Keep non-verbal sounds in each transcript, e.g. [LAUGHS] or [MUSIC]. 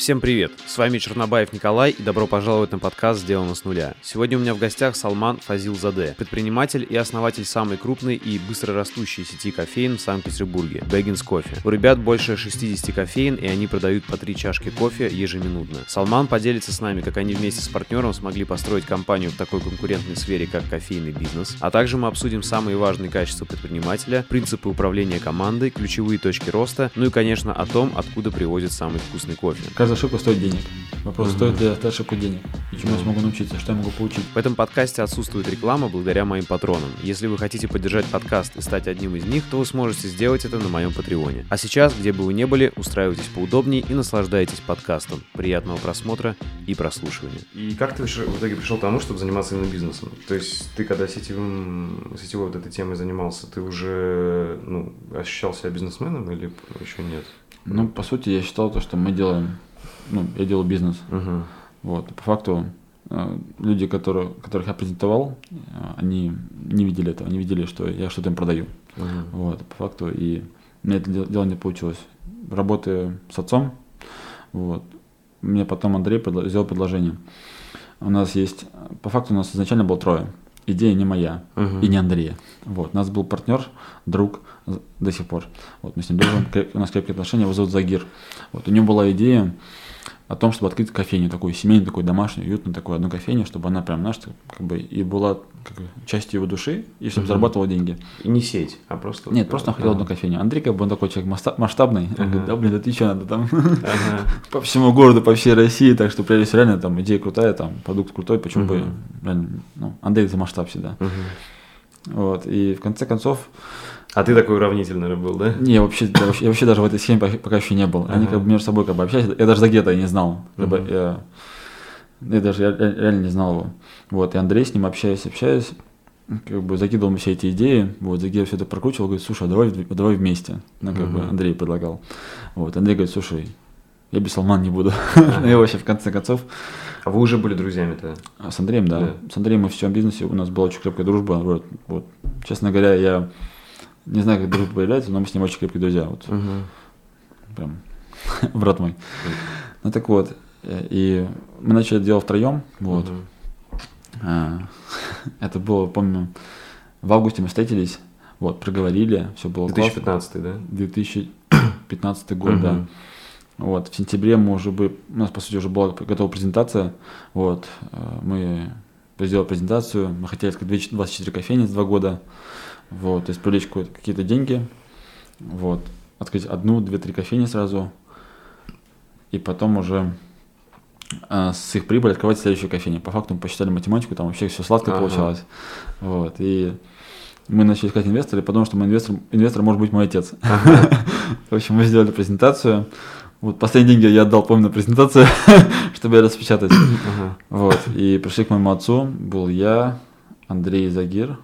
Всем привет! С вами Чернобаев Николай и добро пожаловать на подкаст «Сделано с нуля». Сегодня у меня в гостях Салман Фазил Заде, предприниматель и основатель самой крупной и быстрорастущей сети кофеин в Санкт-Петербурге – Бэггинс Кофе. У ребят больше 60 кофеин, и они продают по 3 чашки кофе ежеминутно. Салман поделится с нами, как они вместе с партнером смогли построить компанию в такой конкурентной сфере, как кофейный бизнес, а также мы обсудим самые важные качества предпринимателя, принципы управления командой, ключевые точки роста, ну и, конечно, о том, откуда привозят самый вкусный кофе. Каждая ошибка стоит денег. Вопрос, mm стоит ли эта ошибка денег? И чему я смогу научиться, что я могу получить? В этом подкасте отсутствует реклама благодаря моим патронам. Если вы хотите поддержать подкаст и стать одним из них, то вы сможете сделать это на моем патреоне. А сейчас, где бы вы ни были, устраивайтесь поудобнее и наслаждайтесь подкастом. Приятного просмотра и прослушивания. И как ты в итоге пришел к тому, чтобы заниматься именно бизнесом? То есть ты когда сетевым, сетевой вот этой темой занимался, ты уже ну, ощущал себя бизнесменом или еще нет? Ну, по сути, я считал то, что мы делаем ну, я делал бизнес. Угу. Вот, по факту э, люди, которые, которых я презентовал, э, они не видели этого, они видели, что я что-то им продаю. Угу. Вот, по факту, и мне это дело не получилось. Работаю с отцом, вот, мне потом Андрей предло- сделал предложение. У нас есть, по факту у нас изначально было трое. Идея не моя угу. и не Андрея. Вот, у нас был партнер, друг до сих пор. Вот, мы с ним дружим, у нас крепкие отношения, его зовут Загир. Вот, у него была идея о том, чтобы открыть кофейню, такую семейную, такую домашнюю, уютную, такую одну кофейню, чтобы она прям, знаешь, как бы и была как, частью его души, и чтобы угу. зарабатывала деньги. И не сеть, а просто... Нет, просто он хотел одну кофейню. Андрей, как бы он такой человек масштабный, он говорит, да, блин, да ты что, надо там [LAUGHS] по всему городу, по всей России, так что прежде всего реально там идея крутая, там продукт крутой, почему бы, реально, ну, Андрей за масштаб всегда. Вот, и в конце концов, а ты такой уравнитель, наверное, был, да? Не, вообще, я вообще, я вообще даже в этой схеме пока еще не был. Они как бы между собой как бы общались. Я даже за Гетто не знал. Бы, я, я даже я, реально не знал его. Вот, и Андрей с ним общаясь, общаясь, как бы закидывал мне все эти идеи, вот, Загир все это прокручивал, говорит, слушай, а давай, давай вместе, ну, как бы Андрей предлагал. Вот, Андрей говорит, слушай, я без Салман не буду. [LAUGHS] Uh-huh. и вообще, в конце концов. А вы уже были друзьями-то? А с Андреем, да. да. С Андреем мы в всем бизнесе, у нас была очень крепкая дружба. Вот, вот. Честно говоря, я не знаю, как дружба появляется, но мы с ним очень крепкие друзья. Вот. Угу. Прям [LAUGHS] брат мой. Ну так вот, э, и мы начали это дело втроем. Вот. Угу. [LAUGHS] Это было, помню, в августе мы встретились, вот, проговорили, все было 2015, классно. да? 2015 год, угу. да. Вот, в сентябре мы уже бы, у нас, по сути, уже была готова презентация, вот, э, мы сделали презентацию, мы хотели сказать 24 кофейни за два года, вот, то есть привлечь какие-то деньги, вот, открыть одну, две, три кофейни сразу, и потом уже а, с их прибыли открывать следующую кофейню. По факту мы посчитали математику, там вообще все сладко ага. получалось. Вот, и мы начали искать инвестора, и подумали, что мой инвестор, инвестор может быть мой отец. [LAUGHS] В общем, мы сделали презентацию. Вот последние деньги я отдал, помню, на презентацию, [LAUGHS] чтобы ее распечатать. Вот, и пришли к моему отцу, был я, Андрей Загир,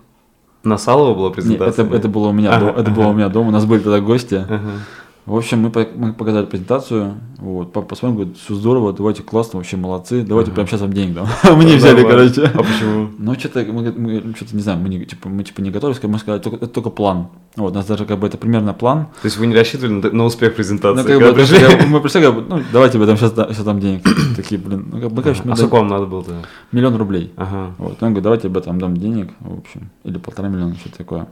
на Салова была презентация? Нет, это, это было у меня, ага, это ага. было у меня дома. У нас были тогда гости. Ага. В общем, мы, мы показали презентацию. Вот, папа посмотрел, говорит, все здорово, давайте классно, вообще молодцы, давайте ага. прямо сейчас вам денег дам. [LAUGHS] мы не взяли, короче. А почему? Ну, что-то мы, мы что-то не знаем, мы, не, типа, мы типа не готовились, мы сказали, только, это только план. Вот, у нас даже как бы это примерно план. То есть вы не рассчитывали на, на успех презентации? Ну, как бы, пришли, как, мы пришли, как бы, ну, давайте этом сейчас, сейчас дам денег. [COUGHS] Такие, блин, ну, как бы, конечно, А сколько вам надо было тогда? Миллион рублей. Ага. Вот, он говорит, давайте об этом дам денег, в общем, или полтора миллиона, что-то такое.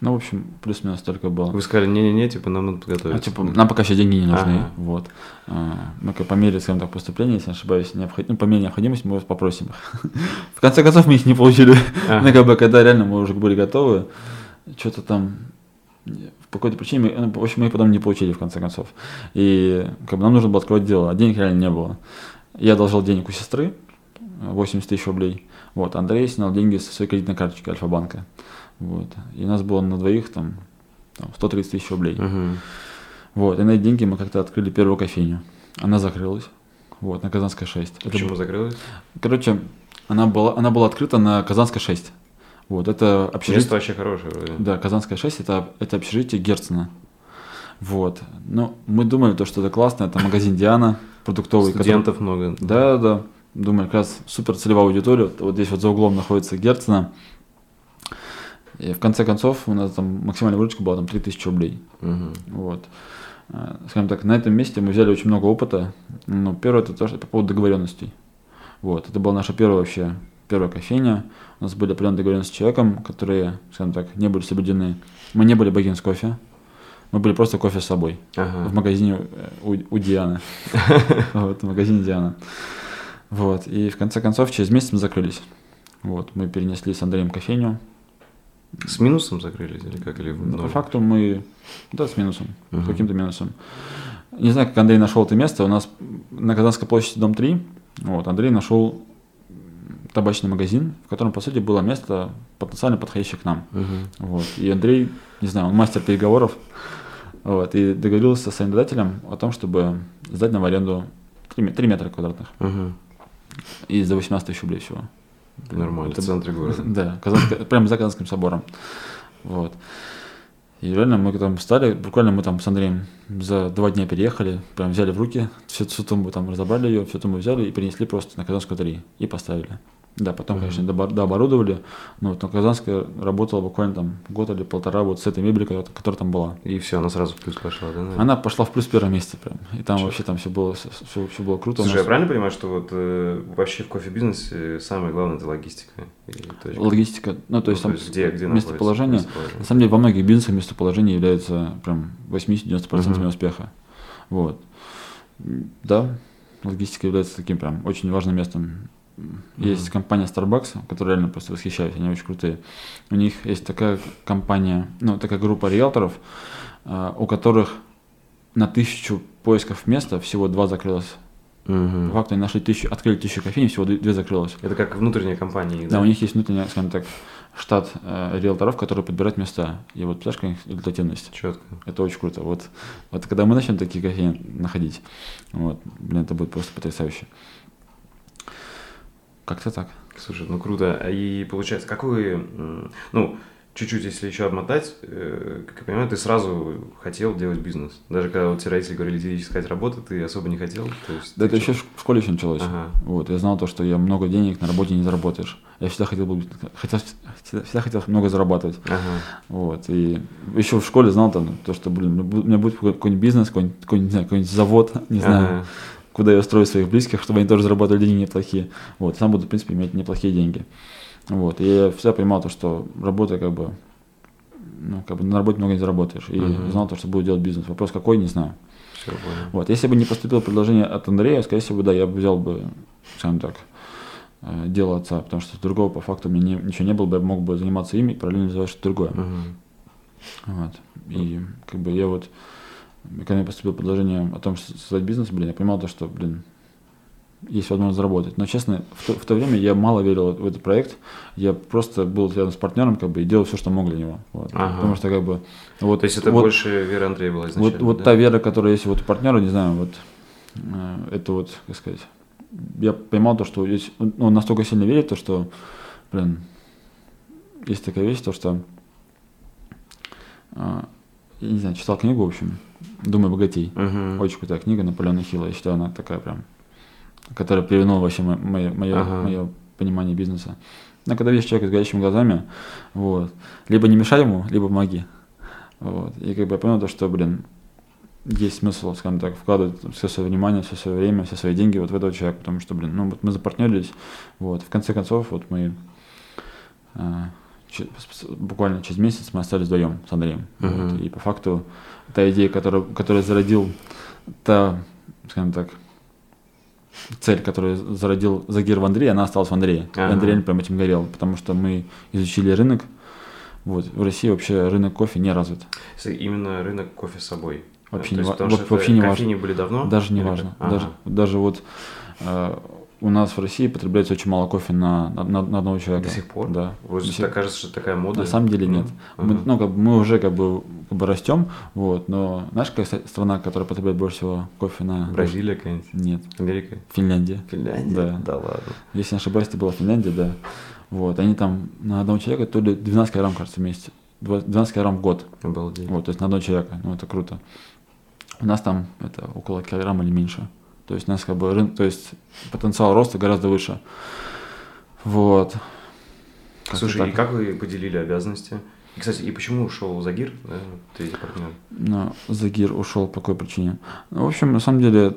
Ну, в общем, плюс-минус столько было. Вы сказали, не-не-не, типа, нам надо подготовиться. А, типа, нам пока еще деньги не нужны. Ага. Вот. А, мы как по мере, скажем так, поступления, если не ошибаюсь, необход... ну, по мере необходимости мы вас попросим их. [LAUGHS] в конце концов, мы их не получили. Ага. ну, как бы, когда реально мы уже были готовы, что-то там по какой-то причине, мы, ну, в общем, мы их потом не получили, в конце концов. И как бы нам нужно было открывать дело, а денег реально не было. Я одолжил денег у сестры, 80 тысяч рублей. Вот, Андрей снял деньги со своей кредитной карточки Альфа-банка. Вот. И у нас было на двоих там, там 130 тысяч рублей. Uh-huh. Вот. И на эти деньги мы как-то открыли первую кофейню. Она закрылась. Вот, на Казанской 6. Почему это, закрылась? Короче, она была, она была открыта на Казанской 6. Вот, это общежитие. Место вообще хорошее вроде. Да, Казанская 6 это, это общежитие Герцена. Вот. Ну, мы думали, то, что это классно, это магазин Диана, продуктовый. Студентов который... много. Да, да. Думаю, как раз супер целевая аудитория. Вот здесь вот за углом находится Герцена. И в конце концов у нас там максимальная выручка была там 3000 рублей. Угу. Вот. э, скажем так, на этом месте мы взяли очень много опыта. Ну, первое, это то, что по поводу договоренностей. Вот, это была наша первая вообще, первая кофейня. У нас были определенные договоренности с человеком, которые, скажем так, не были соблюдены. Мы не были богин с кофе. Мы были просто кофе с собой. Ага. В магазине э, у, у Дианы. [LAUGHS] Вот, в магазине Диана. Вот, и в конце концов, через месяц мы закрылись. Вот, мы перенесли с Андреем кофейню. С минусом закрылись или как? Или ноль? По факту мы, да, с минусом, с каким-то минусом. Не знаю, как Андрей нашел это место. У нас на Казанской площади, дом 3, вот, Андрей нашел табачный магазин, в котором, по сути, было место потенциально подходящее к нам. Мгм. Вот. И Андрей, не знаю, он мастер переговоров, вот, и договорился с арендодателем о том, чтобы сдать нам в аренду 3, метра квадратных. Мгм. И за 18 тысяч рублей всего. Нормально, Это в центре города. [LAUGHS] Да, Казанская- прямо за Казанским собором. Вот. И реально мы там стали, буквально мы там с Андреем за два дня переехали, прям взяли в руки, всю, всю тумбу там разобрали ее, всю тумбу взяли и перенесли просто на Казанскую 3 и поставили. Да, потом, Мгм. конечно, дооборудовали, но вот на Казанской работала буквально там год или полтора вот с этой мебелью, которая, которая там была. И все, она сразу в плюс пошла, да? наверное? Она пошла в плюс в первом месяце прям, и там Чё? вообще там все было, все, все было круто. Слушай, нас я правильно понимаю, что вот э, вообще в кофе-бизнесе самое главное это логистика? Логистика, ну то есть, Ну, там где, где местоположение, местоположение? На самом деле во многих бизнесах местоположение является прям 80-90% Мгм. успеха. Вот. Да, логистика является таким прям очень важным местом. Есть Мгм. компания Starbucks, которая реально просто восхищаюсь, они очень крутые. У них есть такая компания, ну, такая группа риэлторов, а, у которых на тысячу поисков места всего два закрылось. Мгм. По факту они нашли тысячу, открыли тысячу кофейни, всего две закрылось. Это как внутренняя компания. Да, у них есть внутренний, скажем так, штат э, риэлторов, которые подбирают места. И вот, у них результативность. Четко. Это очень круто. Вот, вот когда мы начнем такие кофейни находить, вот, блин, это будет просто потрясающе. Как-то так. Слушай, ну круто. А И получается, какой, м, ну, чуть-чуть, если еще обмотать, э, как я понимаю, ты сразу хотел делать бизнес. Даже когда вот тебе родители говорили, иди искать работу, ты особо не хотел. То есть Да это еще в школе еще началось. Ага. Вот, я знал то, что я много денег на работе не заработаешь. Я всегда хотел, хотел, всегда, всегда хотел много зарабатывать. Ага. Вот, и еще в школе знал там то, что, блин, у меня будет какой-нибудь бизнес, какой-нибудь, какой-нибудь, какой-нибудь завод, не знаю, Ага. Куда я устрою своих близких, чтобы они тоже зарабатывали деньги неплохие. Вот, сам буду, в принципе, иметь неплохие деньги. Вот, и я всегда понимал то, что работа как бы, ну, как бы на работе много не заработаешь. И Мгм. знал то, что буду делать бизнес. Вопрос какой, не знаю. Все, понял. Вот, если бы не поступило предложение от Андрея, скорее всего, да, я бы взял бы, скажем так, э, дело отца, потому что другого по факту у меня не- ничего не было бы, я мог бы заниматься ими и параллельно развивать что-то другое. Мгм. Вот. И как бы я вот, когда мне поступило предложение о том, что создать бизнес, блин, я понимал то, что, блин, есть возможность заработать. Но, честно, в то, в то время я мало верил в этот проект. Я просто был рядом с партнером, как бы, и делал все, что мог для него. Вот. Ага. Потому что, как бы, вот, То есть это вот, больше вера Андрея была вот, изначально, вот да? та вера, которая есть вот у партнера, не знаю, вот, э, это вот, как сказать, я понимал то, что есть, он он настолько сильно верит, то, что, блин, есть такая вещь, то, что, э, я не знаю, читал книгу, в общем, «Думай богатей». Мгм. Очень крутая книга Наполеона Хилла. Я считаю, она такая прям, которая перевернула вообще мо- мое, мое, Ага. мое понимание бизнеса. Но когда видишь человека с горящими глазами, вот, либо не мешай ему, либо помоги. Вот. И как бы я понял то, что, блин, есть смысл, скажем так, вкладывать все свое внимание, все свое время, все свои деньги вот в этого человека, потому что, блин, ну вот мы запартнерились, вот, в конце концов, вот мы с- буквально через месяц мы остались вдвоем с Андреем. Вот. Мгм. И по факту та идея, которую, которую зародил, та, скажем так, цель, которую зародил Загир в Андрее, она осталась в Андрее. И Ага. Андрей прям этим горел, потому что мы изучили рынок. Вот. В России вообще рынок кофе не развит. Если Именно рынок кофе с собой. Вообще не есть ва- потому вообще не важно. были давно? Даже не важно. как? Даже, Ага. даже вот э, у нас в России потребляется очень мало кофе на, на, на одного человека. До сих пор? Да. Же сих- так кажется, что такая мода. На самом деле нет. Мгм. Мы, ну, как бы мы уже как бы, как бы растем, вот, но знаешь, какая страна, которая потребляет больше всего кофе на... Бразилия какая-нибудь? Нет, Америка? Финляндия. Финляндия? Да. Да ладно. Если не ошибаюсь, это была Финляндия, да. Вот, они там на одного человека то ли 12 килограмм, кажется, в месяц. Два- 12 килограмм в год. Обалдеть. Вот, то есть на одного человека. Ну, это круто. У нас там это около килограмма или меньше. То есть у нас как бы рын- то есть потенциал роста гораздо выше. Вот. Как-то Слушай, и как вы поделили обязанности? И, Кстати, и почему ушел Загир, да, третий партнер? Но Загир ушел по какой причине? Ну, в общем, на самом деле,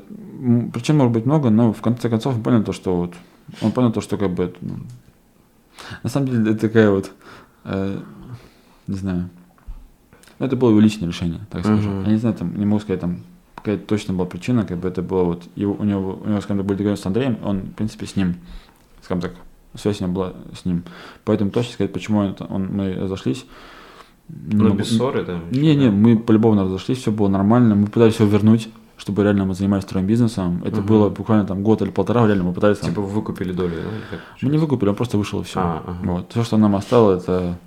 причин может быть много, но в конце концов он понял то, что вот, он понял то, что как бы, это, ну, на самом деле, это такая вот, э, не знаю, ну, это было его личное решение, так скажем. Мгм. Я не знаю, там, не могу сказать, там, какая точно была причина, как бы это было вот, его, у него, у него, скажем так, были договоренности с Андреем, он, в принципе, с ним, скажем так, связь у него была с ним. Поэтому точно сказать, почему он, он- мы разошлись, не Ну, могу- без ссоры, да? не, не, мы полюбовно разошлись, все было нормально, мы пытались все вернуть, чтобы реально мы занимались вторым бизнесом. Это Мгм. было буквально там год или полтора, реально мы пытались. там- Типа вы выкупили долю, да? мы не выкупили, он просто вышел и все. А, ага. Вот. Все, что нам осталось, это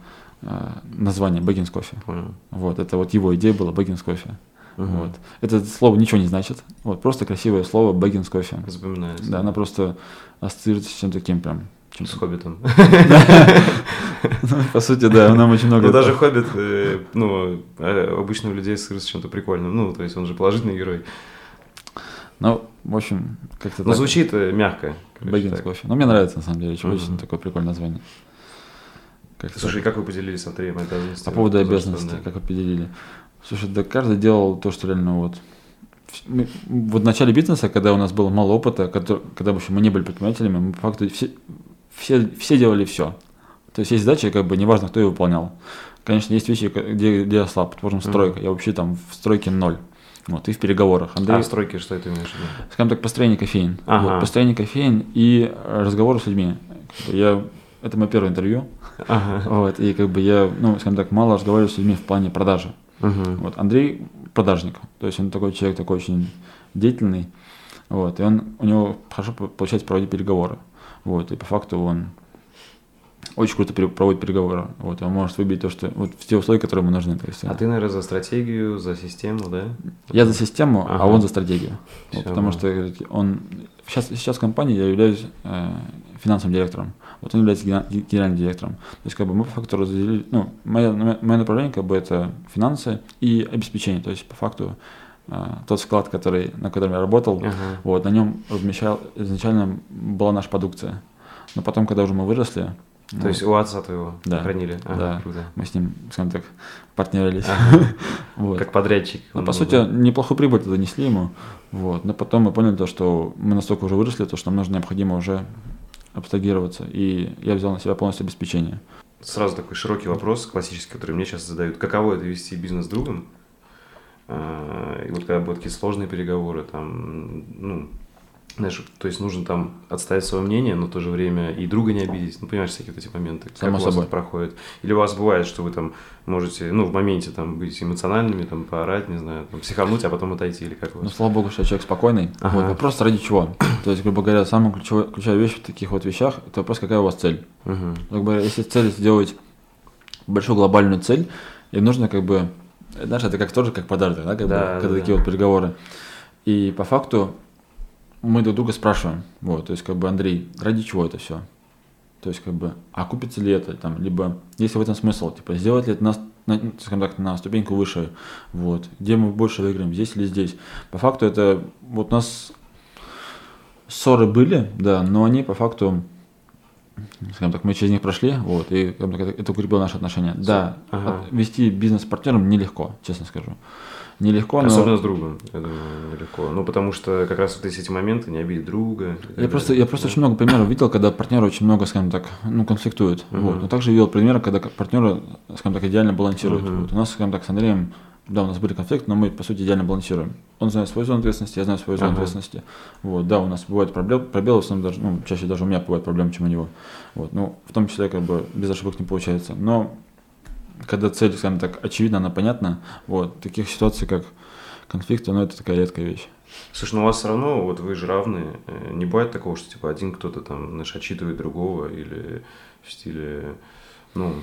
э, название Бэггинс кофе. Понял. Вот, это вот его идея была Бэггинс кофе. Мгм. Вот. Это слово ничего не значит. Вот, просто красивое слово Бэггинс кофе. Запоминается. Да, она просто ассоциируется с чем-то таким прям. С чем-то- Хоббитом. [LAUGHS] Ну, По сути, да, нам очень много. Ну, даже Хоббит, э, ну, э, обычно у людей ассоциируется с чем-то прикольным. Ну, то есть он же положительный герой. Ну, в общем, как-то так. звучит э, мягко. Бэггинс кофе. Ну, мне нравится, на самом деле, очень, такое прикольное название. Как-то Слушай, как вы поделились с Андреем обязанности? По поводу обязанностей, как определили. Слушай, да каждый делал то, что реально вот... Мы- вот в начале бизнеса, когда у нас было мало опыта, когда, когда в общем, мы не были предпринимателями, мы по факту все, все, все делали все. То есть есть задачи, как бы неважно, кто ее выполнял. Конечно, есть вещи, где, где я слаб, предположим, стройка. Я вообще там в стройке ноль. Вот, и в переговорах. Андрей, А, стройки, что это имеешь в виду? скажем так, построение кофеин. Ага. Вот, построение кофеин и э, разговоры с людьми. Я, это мое первое интервью. Ага. Вот, и как бы я, ну, скажем так, мало разговариваю с людьми в плане продажи. Мгм. Вот, Андрей продажник, то есть он такой человек, такой очень деятельный, вот, и он, у него хорошо по- получается проводить переговоры, вот, и по факту он очень круто проводит переговоры, вот, он может выбить то, что, вот, те условия, которые ему нужны, то есть, А ты, наверное, за стратегию, за систему, да? я за систему, Ага. а он за стратегию, Вот, потому что он, сейчас, сейчас в компании я являюсь э, финансовым директором, вот он является генеральным директором, то есть, как бы мы по факту разделили, ну, мое, мое направление, как бы, это финансы и обеспечение, то есть, по факту, э, тот склад, который, на котором я работал, Ага. вот, на нем размещал, изначально была наша продукция. Но потом, когда уже мы выросли, То ну, есть у отца твоего Да. хранили? Ага, Да. круто. мы с ним, скажем так, партнерились. Ага. [LAUGHS] Вот. Как подрядчик. Ну, он по был, сути, да? неплохую прибыль тогда несли ему. Вот. Но потом мы поняли, то, что мы настолько уже выросли, то, что нам нужно необходимо уже абстрагироваться. И я взял на себя полностью обеспечение. Сразу такой широкий вопрос, классический, который мне сейчас задают. Каково это вести бизнес с другом? А, И вот когда будут такие сложные переговоры, там, ну, знаешь, то есть нужно там отставить свое мнение, но в то же время и друга не обидеть. Ну, понимаешь, всякие вот эти моменты. Само как у вас собой. это проходит? Или у вас бывает, что вы там можете, ну, в моменте там быть эмоциональными, там, поорать, не знаю, там, психануть, а потом отойти, или как у вас? слава богу, что я человек спокойный. Ага. Вот. Вопрос ради чего? То есть, грубо говоря, самая ключевая, ключевая вещь в таких вот вещах, это вопрос, какая у вас цель. Мгм. Как бы, если цель сделать большую глобальную цель, и нужно как бы, знаешь, это как тоже как подарок, да, как бы, Да, когда да, такие да. вот переговоры. И по факту мы друг друга спрашиваем, вот, то есть как бы Андрей, ради чего это все? То есть как бы, а купится ли это, там, либо есть ли в этом смысл, типа, сделать ли это нас, на, скажем так, на ступеньку выше, вот, где мы больше выиграем, здесь или здесь. По факту это, вот у нас ссоры были, да, но они по факту скажем так, мы через них прошли, вот, и так, это, это укрепило наши отношения. Да, Ага. вести бизнес с партнером нелегко, честно скажу. Нелегко, но Особенно с другом, я думаю, нелегко. Ну, потому что как раз вот эти моменты, не обидеть друга. я просто, я просто очень много примеров видел, когда партнеры очень много, скажем так, ну, конфликтуют. Мгм. Вот. Но также видел примеры, когда партнеры, скажем так, идеально балансируют. Мгм. Вот. У нас, скажем так, с Андреем, да, у нас были конфликты, но мы, по сути, идеально балансируем. Он знает свою зону ответственности, я знаю свою зону Ага. ответственности. Вот, да, у нас бывают проблемы, пробелы, в основном даже, ну, чаще даже у меня бывают проблемы, чем у него. Вот, ну, в том числе, как бы, без ошибок не получается. Но когда цель, скажем так, очевидна, она понятна, вот, таких ситуаций, как конфликты, ну, это такая редкая вещь. Слушай, ну у вас все равно, вот вы же равные. Э, Не бывает такого, что типа один кто-то там, знаешь, отчитывает другого или в стиле, ну,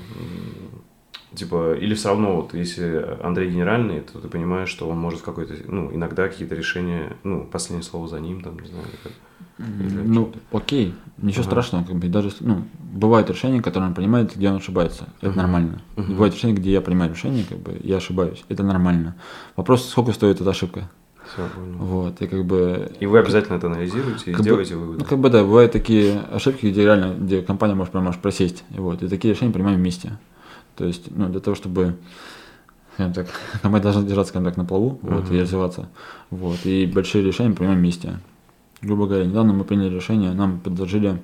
типа, или все равно, вот если Андрей генеральный, то ты понимаешь, что он может какой-то, ну, иногда какие-то решения, ну, последнее слово за ним, там, не знаю, как. Ну, окей, ничего Ага. страшного, как бы даже, ну, бывают решения, которые он принимает, где он ошибается, это Мгм. нормально. Мгм. Бывают решения, где я принимаю решение, как бы я ошибаюсь, это нормально. Вопрос, сколько стоит эта ошибка, Все, понял. вот, и как бы, И вы обязательно это анализируете и Как бы- делаете ну, выводы. как бы, да, бывают такие ошибки, где реально, где компания может прямо аж просесть, и вот, и такие решения принимаем вместе. То есть, ну, для того, чтобы так, [LAUGHS] мы должны держаться, скажем так, на плаву, вот, и развиваться. Вот, и большие решения принимаем вместе. Грубо говоря, недавно мы приняли решение, нам предложили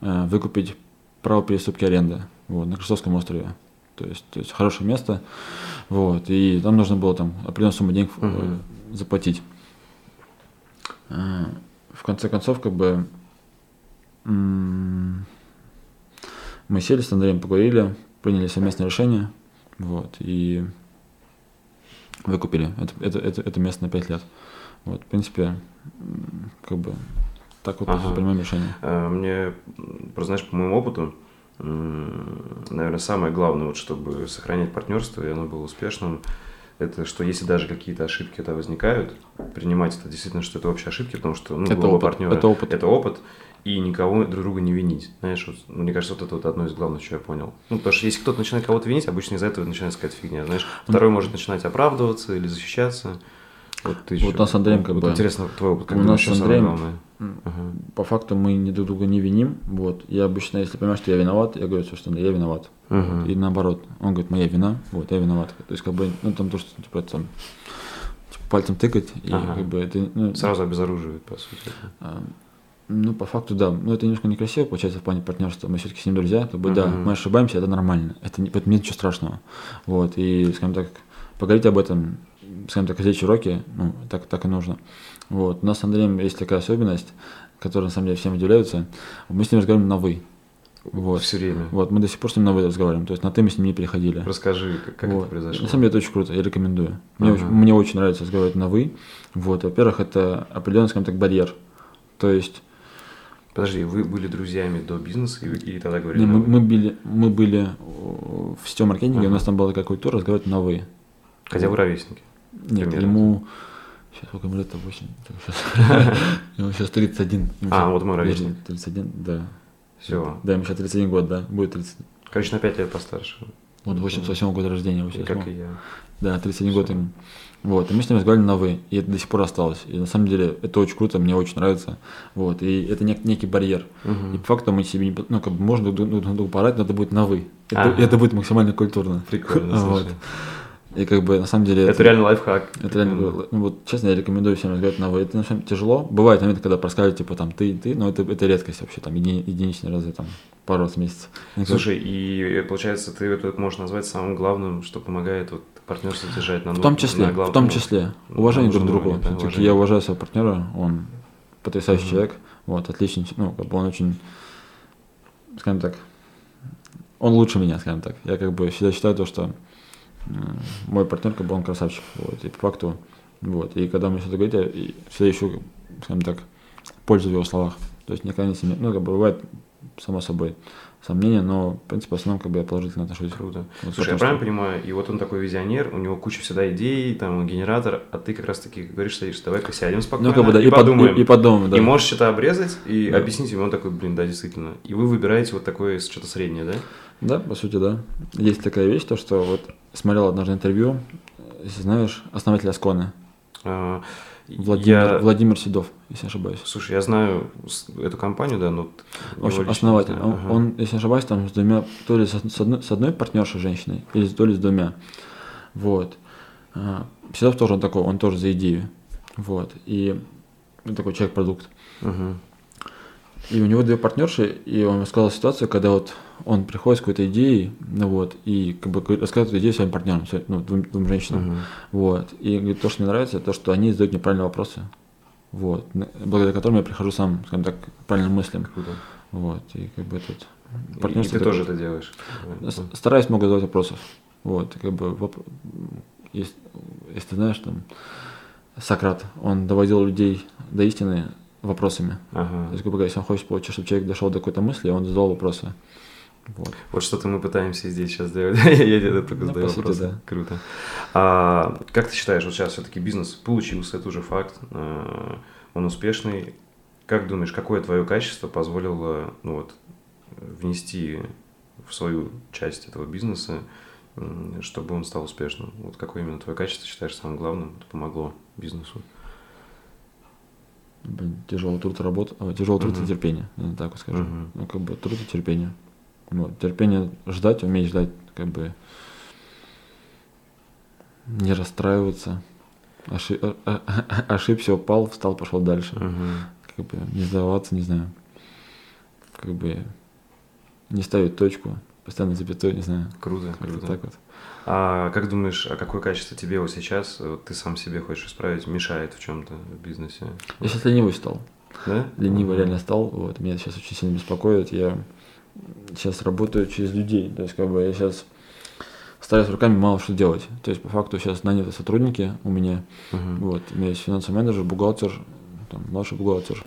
э, выкупить право переступки аренды вот, на Крестовском острове. То есть, то есть хорошее место, вот, и там нужно было там определенную сумму денег э, заплатить. Э, в конце концов, как бы мы сели с Андреем, поговорили, приняли совместное решение, вот, и выкупили это, это, это, это место на 5 лет. Вот, в принципе, как бы так вот Ага. принимаем решение. Э, Мне, просто знаешь, по моему опыту, наверное, самое главное, вот, чтобы сохранять партнерство, и оно было успешным, это что если даже какие-то ошибки это возникают, принимать это действительно, что это общие ошибки, потому что ну, Это оба опыт, партнера это опыт. это опыт, и никого друг друга не винить. Знаешь, вот, ну, мне кажется, вот это вот одно из главных, что я понял. Ну, потому что если кто-то начинает кого-то винить, обычно из-за этого начинается какая-то фигня. Знаешь, второй может начинать оправдываться или защищаться. Вот, ты Вот у нас с Андреем как Вот бы- Интересно, твой опыт, как у нас с Андреем- главное? Ага. По факту мы не друг друга не виним. Вот. Я обычно, если понимаю, что я виноват, я говорю, что я виноват. Мгм. И наоборот, он говорит, моя вина, вот, я виноват. То есть, как бы, ну, там то, что, типа, там, типа, пальцем тыкать, и, Ага. как бы, это, ну, Сразу обезоруживает, по сути. а, ну, по факту, да. Но это немножко некрасиво получается в плане партнерства. Мы все-таки с ним друзья, как бы, да, Мгм. мы ошибаемся, это нормально. Это не, в этом нет ничего страшного. Вот, и, скажем так, поговорить об этом, скажем так, следующие уроки, ну, так, так и нужно. Вот. У нас с Андреем есть такая особенность, которая, на самом деле, всем удивляются. Мы с ним разговариваем на «вы». Вот. Все время. Вот, мы до сих пор с ним на «вы» разговариваем. То есть на «ты» мы с ним не переходили. Расскажи, как, Вот. это произошло. На самом деле это очень круто, я рекомендую. Мне, Ага. очень, мне очень нравится разговаривать на «вы». Вот, во-первых, это определенный, скажем так, барьер. То есть Подожди, вы были друзьями до бизнеса и, и тогда говорили не, мы, мы, были, мы были о, в сетевом маркетинге, Ага. у нас там была такая культура разговаривать на «вы». Хотя вы ровесники. Нет, Примерно. ему... Сейчас сколько ему лет-то? 8. [LAUGHS] [LAUGHS] Ему сейчас 31. Ему А, вот мы подожди, ровесник. 31, да. Все. Да, ему сейчас 31 год, да. Будет 30. Короче, на 5 лет постарше. Вот 88 года рождения. И 88. как и я. Да, 31 год ему. Вот, и мы с ним разговаривали на «вы», и это до сих пор осталось. И на самом деле это очень круто, мне очень нравится. Вот, и это нек- некий барьер. Мгм. И по факту мы себе, не, ну, как бы можно друг другу порать, но это будет на «вы». Это, Ага. это будет максимально культурно. Прикольно, [LAUGHS] Вот. слушай. И как бы на самом деле... Это реально лайфхак. Это реально, ну, вот честно, я рекомендую всем разговаривать на. Это на самом деле тяжело. Бывают моменты, когда проскальзывают, типа, там, ты, ты, но это, это редкость вообще, там, еди- единичные разы, там, пару раз в месяц. И как- Слушай, и э, получается, ты это можешь назвать самым главным, что помогает вот партнерство держать на В том числе, на глав- в том числе, уважение друг к другу. да, Всё-таки уважение. я уважаю своего партнера, он потрясающий Мгм. человек, вот, отличный, ну, как бы он очень, скажем так, он лучше меня, скажем так. Я как бы всегда считаю то, что мой партнер, как бы он красавчик, вот, и по факту, вот, и когда мне что-то говорит, я всегда ищу, скажем так, пользу в его словах. То есть никогда не сомневаюсь, ну, как бы бывает, само собой, сомнения, но, в принципе, в основном, как бы я положительно отношусь. Круто. Вот, Слушай, я правильно что- понимаю, и вот он такой визионер, у него куча всегда идей, там, он генератор, а ты как раз таки говоришь, садишься, давай-ка сядем спокойно Ну, как бы, да, и, и, под- подумаем. и, и подумаем, да. И можешь что-то обрезать и Да. объяснить ему, он такой, блин, да, действительно. И вы выбираете вот такое что-то среднее, да? Да, по сути, да. Есть такая вещь, то, что вот смотрел однажды интервью, если знаешь, основатель Асконы, А, Владимир, я... Владимир Седов, если не ошибаюсь. Слушай, я знаю эту компанию, да, но... В общем, основатель. Он, Ага. он, если не ошибаюсь, там с двумя, то ли с, с одной, с одной партнершей женщиной, или то ли с двумя. Вот. А, Седов тоже он такой, он тоже за идею. Вот. И такой человек-продукт. Мгм. И у него две партнерши, и он рассказал ситуацию, когда вот он приходит с какой-то идеей, ну вот, и как бы рассказывает эту идею своим партнерам, ну, двум, двум женщинам. Мгм. Вот. И говорит, то, что мне нравится, то, что они задают мне правильные вопросы. Вот. Благодаря которым я прихожу сам, скажем так, к правильным мыслям. Круто. Вот. И как бы тут И- И партнерство ты тоже это делаешь. Стараюсь много задавать вопросов. Вот. Как бы воп- если, если ты знаешь, там Сократ, он доводил людей до истины вопросами. Ага. То есть, грубо говоря, если он хочет получить, чтобы человек дошел до какой-то мысли, он задал вопросы. Вот. Вот что-то мы пытаемся здесь сейчас сделать. [LAUGHS] Я тебе только Ну, задаю сути, вопросы. да. Круто. А как ты считаешь, вот сейчас все-таки бизнес получился, это уже факт, а, он успешный. Как думаешь, какое твое качество позволило ну вот, внести в свою часть этого бизнеса, чтобы он стал успешным? Вот какое именно твое качество считаешь самым главным, это помогло бизнесу? Блин, тяжелый труд, работа, а, тяжелый труд Мгм. и терпение, так вот скажу. Мгм. Ну, как бы труд и терпение. Вот. Терпение ждать, уметь ждать как бы не расстраиваться. Оши- а- а- а- ошибся, упал, встал, пошел дальше. Мгм. Как бы не сдаваться, не знаю. Как бы не ставить точку, постоянно запятой, не знаю. Круто, круто. так вот. А как думаешь, а какое качество тебе вот сейчас, вот ты сам себе хочешь исправить, мешает в чем-то в бизнесе? Я сейчас ленивый стал. Да? Ленивый Мгм. реально стал. Вот, меня сейчас очень сильно беспокоит. Я сейчас работаю через людей. То есть, как бы я сейчас стараюсь руками мало что делать. То есть, по факту, сейчас наняты сотрудники у меня. Мгм. Вот, у меня есть финансовый менеджер, бухгалтер, там, младший бухгалтер,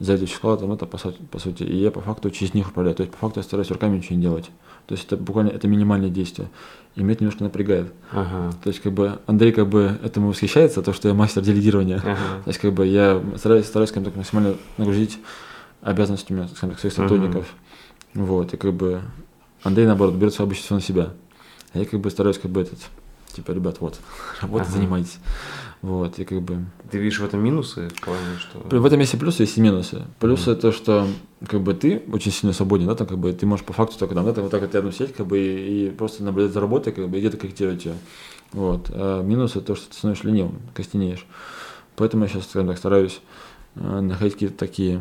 заведующий складом, это по, сути- по сути, и я по факту через них управляю. То есть, по факту, я стараюсь руками ничего не делать. То есть, это буквально, это минимальные действия. И меня это немножко напрягает. Ага. То есть, как бы, Андрей, как бы, этому восхищается, то, что я мастер делегирования. Ага. То есть, как бы, я стараюсь, стараюсь скажем так, максимально нагрузить обязанностями, скажем так, своих сотрудников. Вот, и как бы, Андрей, наоборот, берет все обычно всё на себя. А я, как бы, стараюсь, как бы, этот, типа, ребят, вот, работать, Ага. занимайтесь. Вот, и как бы, Ты видишь в этом минусы в плане, что... в этом есть и плюсы, есть и минусы. Плюсы то, что как бы ты очень сильно свободен, да, там как бы ты можешь по факту только там, да, там вот так вот рядом сидеть, как бы и, и просто наблюдать за работой, как бы и где-то корректировать ее. Вот. А минусы то, что ты становишься ленивым, костенеешь. Поэтому я сейчас, скажем так, стараюсь э, находить какие-то такие,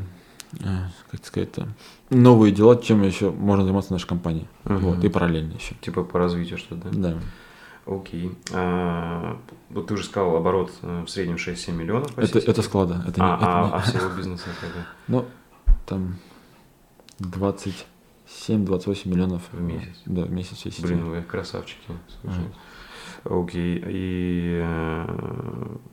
э, как сказать-то, новые дела, чем еще можно заниматься в нашей компании. Мгм. Вот, и параллельно еще. Типа по развитию что-то, да? Да. Окей. А, вот ты уже сказал, оборот э, в среднем 6-7 миллионов. Это, это склада. Это не, а, это а- не- а всего бизнеса это [LAUGHS] Ну, там 27-28 миллионов В месяц? Да, в месяц сети. Блин, вы красавчики. Слушай. Окей. И э,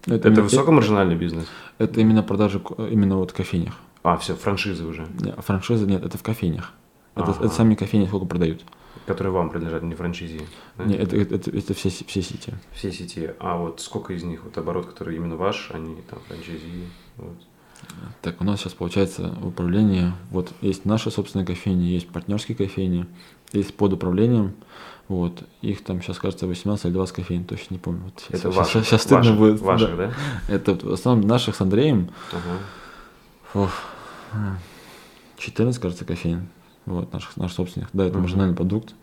Это это, именно- высокомаржинальный бизнес? Это именно продажи именно вот в кофейнях. А, все, франшизы уже, Не, а франшиза нет, это в кофейнях. Это, Ага. это сами кофейни сколько продают. Которые вам принадлежат, не франшизе. да? Не, это, это, это, все, се- все сети. Все сети. А вот сколько из них, вот оборот, который именно ваш, а не там франшизи? Вот. Так, у нас сейчас получается в управлении, вот есть наши собственные кофейни, есть партнерские кофейни, есть под управлением, вот, их там сейчас, кажется, 18 или 20 кофейн, точно не помню. Вот сейчас, Это ваших, сейчас стыдно ваших, будет. Ваших, да. да? Это в основном наших с Андреем, Ага. Фух. 14, кажется, кофеин. Вот, наших, наш собственных. Да, это Мгм. маржинальный продукт.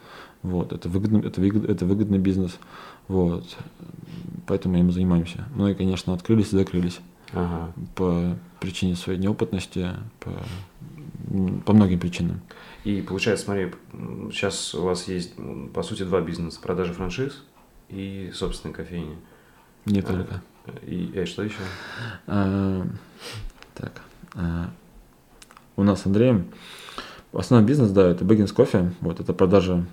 Вот, это выгодный, это, выгод, это выгодный бизнес. Вот. Поэтому им занимаемся. Ну и, конечно, открылись и закрылись. Ага. По причине своей неопытности, по, по многим причинам. И получается, смотри, сейчас у вас есть, по сути, два бизнеса. Продажа франшиз и собственной кофейни. Не А. только. И э, что еще? А, так. а, у нас с Андреем основной бизнес, да, это Бэггинс кофе. Вот, это продажа.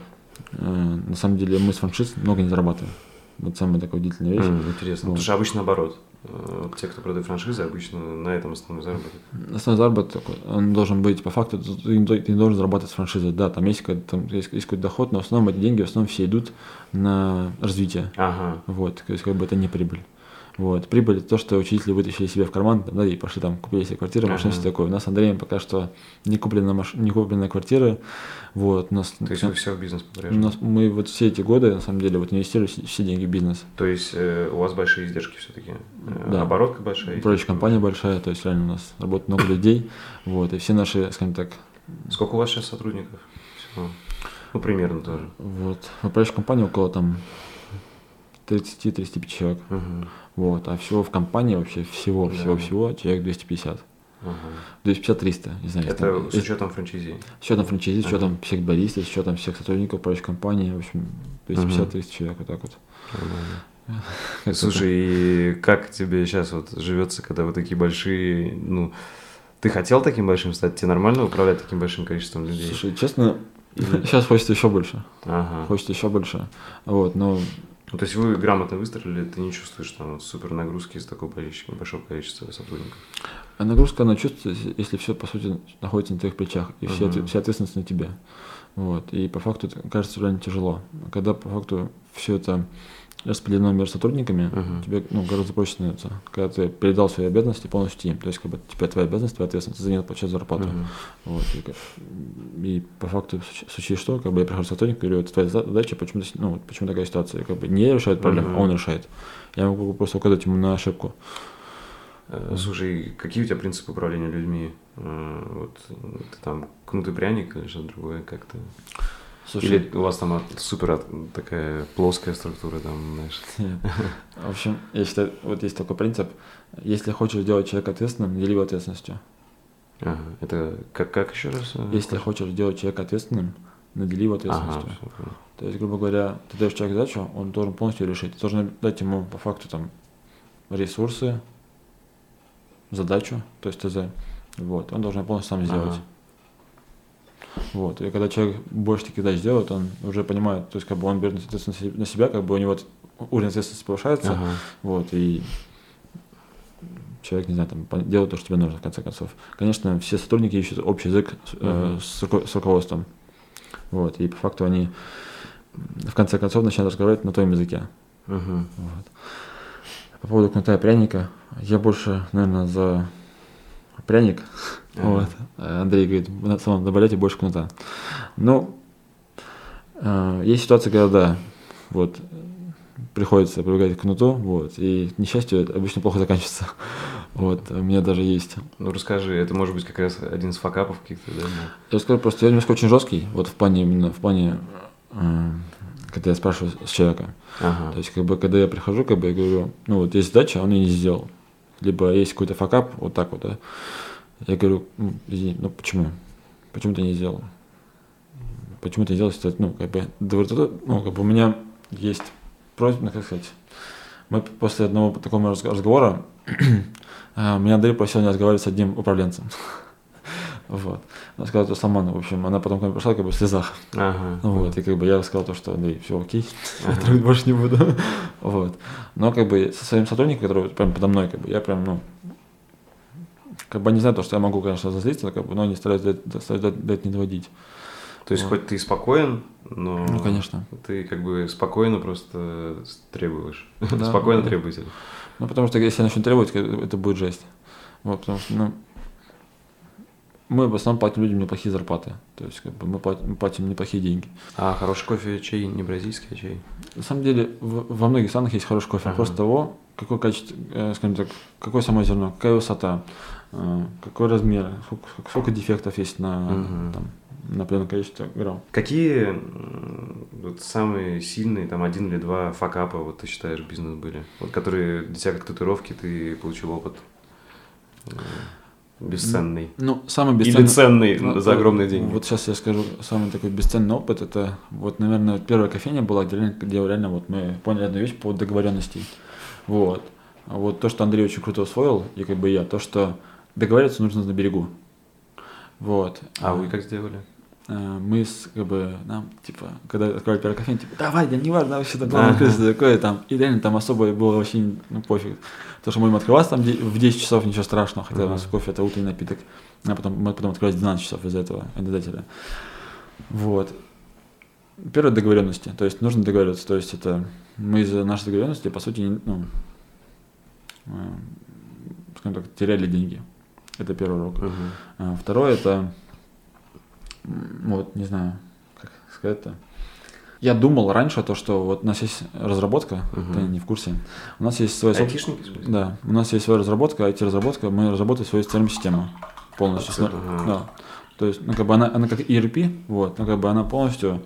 э, на самом деле мы с франшиз много не зарабатываем. Вот самая такая удивительная вещь. М, интересно. Вот. Потому что обычно наоборот. Э, Те, кто продают франшизы, обычно на этом основной заработок. Основной заработок, он должен быть, по факту, ты не должен зарабатывать с франшизой. Да, там есть, там есть, есть какой-то доход, но в основном эти деньги в основном все идут на развитие. Ага. Вот, то есть как бы это не прибыль. Вот. Прибыль это то, что учителя вытащили себе в карман, да, и пошли там, купили себе квартиру, машину, Ага. все такое. У нас с Андреем пока что не куплена, маш... не куплена квартира. Вот, у нас, То есть вы все в бизнес у нас, мы вот все эти годы, на самом деле, вот инвестировали все, деньги в бизнес. То есть э, у вас большие издержки все-таки. Да. Оборотка большая. Издержки компания большая, то есть реально у нас работает много людей. Вот, и все наши, скажем так. Сколько у вас сейчас сотрудников? Всего? Ну, примерно тоже. вот, в управляющей компании около там 30-35 человек. Мгм. Вот, а всего в компании вообще всего, Да. всего, всего человек 250. Ага. 250-300, не знаю. Это там- с учетом франчайзи. С учетом франчайзи, с Ага. учетом всех баристов, с учетом всех сотрудников управляющей компании, в общем, 250-300 человек, вот так вот. Как-то [LAUGHS] Слушай, и как тебе сейчас вот живется, когда вы такие большие, ну, ты хотел таким большим стать? Тебе нормально управлять таким большим количеством людей? Слушай, честно, сейчас [LAUGHS] хочется еще больше. Ага. Хочется еще больше. Вот, но Ну, то есть вы грамотно выстрелили, ты не чувствуешь там супер нагрузки из такого количества, большого количества сотрудников. а нагрузка, она чувствуется, если все, по сути, находится на твоих плечах, и все, Мгм. отве- вся ответственность на тебе. Вот, и по факту это кажется реально тяжело. А Когда по факту все это распределено между сотрудниками, Мгм. тебе ну, гораздо проще становится. Когда ты передал свои обязанности полностью им. То есть, как бы теперь твоя обязанность, твоя ответственность, за нее получаешь зарплату. Мгм. Вот, и, и по факту, в случае- что, как бы я прихожу к сотруднику и говорю, это твоя задача, почему, ну, почему такая ситуация. Как бы не я решаю проблему, Мгм. а он решает. Я могу просто указать ему на ошибку. Э, Слушай, какие у тебя принципы управления людьми? Э, Вот ты там кнутый пряник или что-то другое как-то? Слушай, Или у вас там супер такая плоская структура, там, знаешь. Нет. [LAUGHS] В общем, я считаю, вот есть такой принцип. Если хочешь делать человека ответственным, дели его ответственностью. Ага, это как, как еще раз? э, Если хочешь? хочешь делать человека ответственным, надели его Ага, ответственностью. понял. То есть, грубо говоря, ты даешь человеку задачу, он должен полностью решить. Ты должен дать ему по факту там ресурсы, задачу, то есть ТЗ. Вот, он должен полностью сам сделать. Ага. Вот. И когда человек больше таких задач делает, он уже понимает, то есть как бы он берет ответственность на се- на себя, как бы у него уровень ответственности повышается, Ага. вот, и человек, не знаю, там, делает то, что тебе нужно, в конце концов. Конечно, все сотрудники ищут общий язык с, э, Мгм. с, руко- с руководством. Вот, и по факту они в конце концов начинают разговаривать на твоем языке. Мгм. Вот. По поводу кнута и пряника, я больше, наверное, за пряник. Вот. Андрей говорит, на самом добавляйте больше кнута. Ну, э, есть ситуация, когда да, вот, приходится прибегать к кнуту, вот, и, это обычно плохо заканчивается. [LAUGHS] Вот, у меня даже есть. Ну расскажи, это может быть как раз один из факапов каких-то, да? ну. Я скажу просто, я немножко очень жесткий, вот в плане именно, в плане, э, когда я спрашиваю с человека. Ага. То есть, как бы, когда я прихожу, как бы, я говорю, ну, вот есть задача, а он ее не сделал. Либо есть какой-то факап, вот так вот, да. Я говорю, «Ну, извини, ну почему? Почему ты не сделал? Почему ты не сделал, ты, ну, как бы, ну, как бы у меня есть просьба, ну, как сказать, мы после одного такого разг- разговора, а, [CLEARS THROAT] меня Андрей просил не разговаривать с одним управленцем. [LAUGHS] Вот. Она сказала, что Саману, в общем, она потом ко мне пришла как бы в слезах. Ага. Вот, и как бы я сказал то, что Андрей, все окей, [LAUGHS] я Ага. трогать больше не буду. [LAUGHS] Вот. Но как бы со своим сотрудником, который прям подо мной, как бы, я прям, ну, как бы не знаю то, что я могу, конечно, разозлиться, как бы, но не стараюсь до, этого не доводить. То есть Вот. хоть ты спокоен, но Ну, конечно. ты как бы спокойно просто требуешь. Да, [LAUGHS] спокойно да. требователь. Ну, потому что если я начну требовать, это будет жесть. Вот, потому что, ну, мы в основном платим людям неплохие зарплаты. То есть, как бы, мы платим, мы платим неплохие деньги. А хороший кофе, чай не бразильский, а чай? На самом деле, в- во многих странах есть хороший кофе. Ага. Вопрос того, какое качество, э, скажем так, какое само зерно, какая высота, э, какой размер, сколько, сколько дефектов есть на, Мгм. там, на определенное количество грамм. Какие м, вот самые сильные, там, один или два факапа, вот ты считаешь, бизнес были? Вот которые для тебя как татуировки, ты получил опыт э, бесценный. Ну, самый Или бесценный... ценный Ну, за огромные деньги. Вот сейчас я скажу, самый такой бесценный опыт, это вот, наверное, первая кофейня была, где где реально вот мы поняли одну вещь по договоренности. Вот. Вот то, что Андрей очень круто усвоил, и как бы я, то, что договариваться нужно на берегу. Вот. А вы как сделали? Э, мы с, как бы, нам, типа, когда открывали первый кофейню, типа, давай, да не важно, вообще там главное крыса такое, там, и реально там особо было вообще, ну, пофиг. То, что мы открываться там в 10 часов, ничего страшного, хотя у нас кофе это утренний напиток, а потом, мы потом открывались в 12 часов из-за этого обязательно. Вот. Первая договоренности, то есть нужно договариваться, то есть это мы из-за нашей договоренности, по сути, ну, э, скажем так, теряли деньги. Это первый урок. Мгм. А, Второе это, вот, не знаю, как сказать-то. Я думал раньше то, что вот у нас есть разработка, Мгм. ты не в курсе. У нас есть своя соб- Айтишники, в смысле? Да, у нас есть своя разработка, IT-разработка, мы разработали свою CRM-систему полностью. А, ага. Да. То есть, ну, как бы она, она как ERP, вот, но как бы она полностью,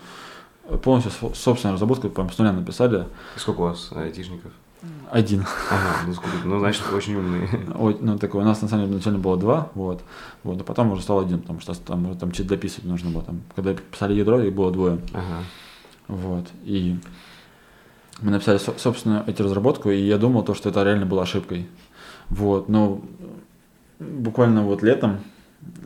полностью собственную разработку прям с нуля написали. Сколько у вас айтишников? Один. Ага, ну сколько? Ну, значит, очень умные. Ой, ну, такой, у нас на самом деле изначально было два, вот, вот, а потом уже стал один, потому что там уже там что-то дописывать нужно было, там, когда писали ядро, их было двое, Ага. вот, и мы написали со- собственную эти разработку, и я думал то, что это реально была ошибкой, вот, но буквально вот летом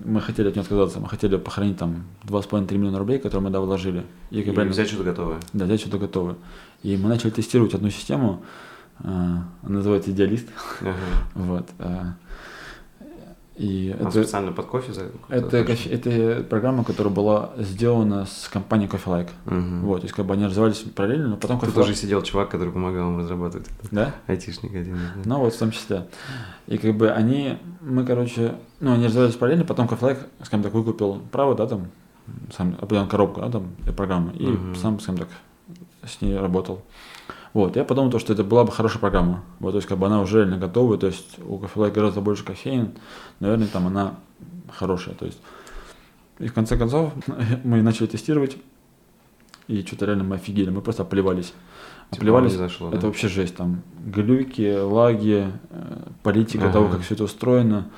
мы хотели от нее отказаться, мы хотели похоронить там 2,5-3 миллиона рублей, которые мы да вложили, и И как бы взять что-то готовое. да, взять что-то готовое, и мы начали тестировать одну систему, э, она называется «Идеалист», Ага. [LAUGHS] вот, э, и А это, специально под кофе за это, кофе- это программа, которая была сделана с компанией Coffee Like. Мгм. Вот, то есть как бы они развивались параллельно, но потом Тут Coffee тоже Like- сидел чувак, который помогал вам разрабатывать. это. Да? Айтишник один. них. Ну вот в том числе. И как бы они, мы, короче, ну они развивались параллельно, потом Coffee Like, скажем так, выкупил право, да, там, сам определенную коробку, да, там, программы, и Мгм. сам, скажем так, с ней работал. Вот, я подумал, то, что это была бы хорошая программа. Вот, то есть, как бы она уже реально готова, то есть у Like гораздо больше кофеин, наверное, там она хорошая. То есть. И в конце концов [LAUGHS] мы начали тестировать. и что-то реально мы офигели, мы просто оплевались. Типа Оплевались, не зашло, это да? вообще жесть, там глюки, лаги, э, политика Ага. того, как все это устроено.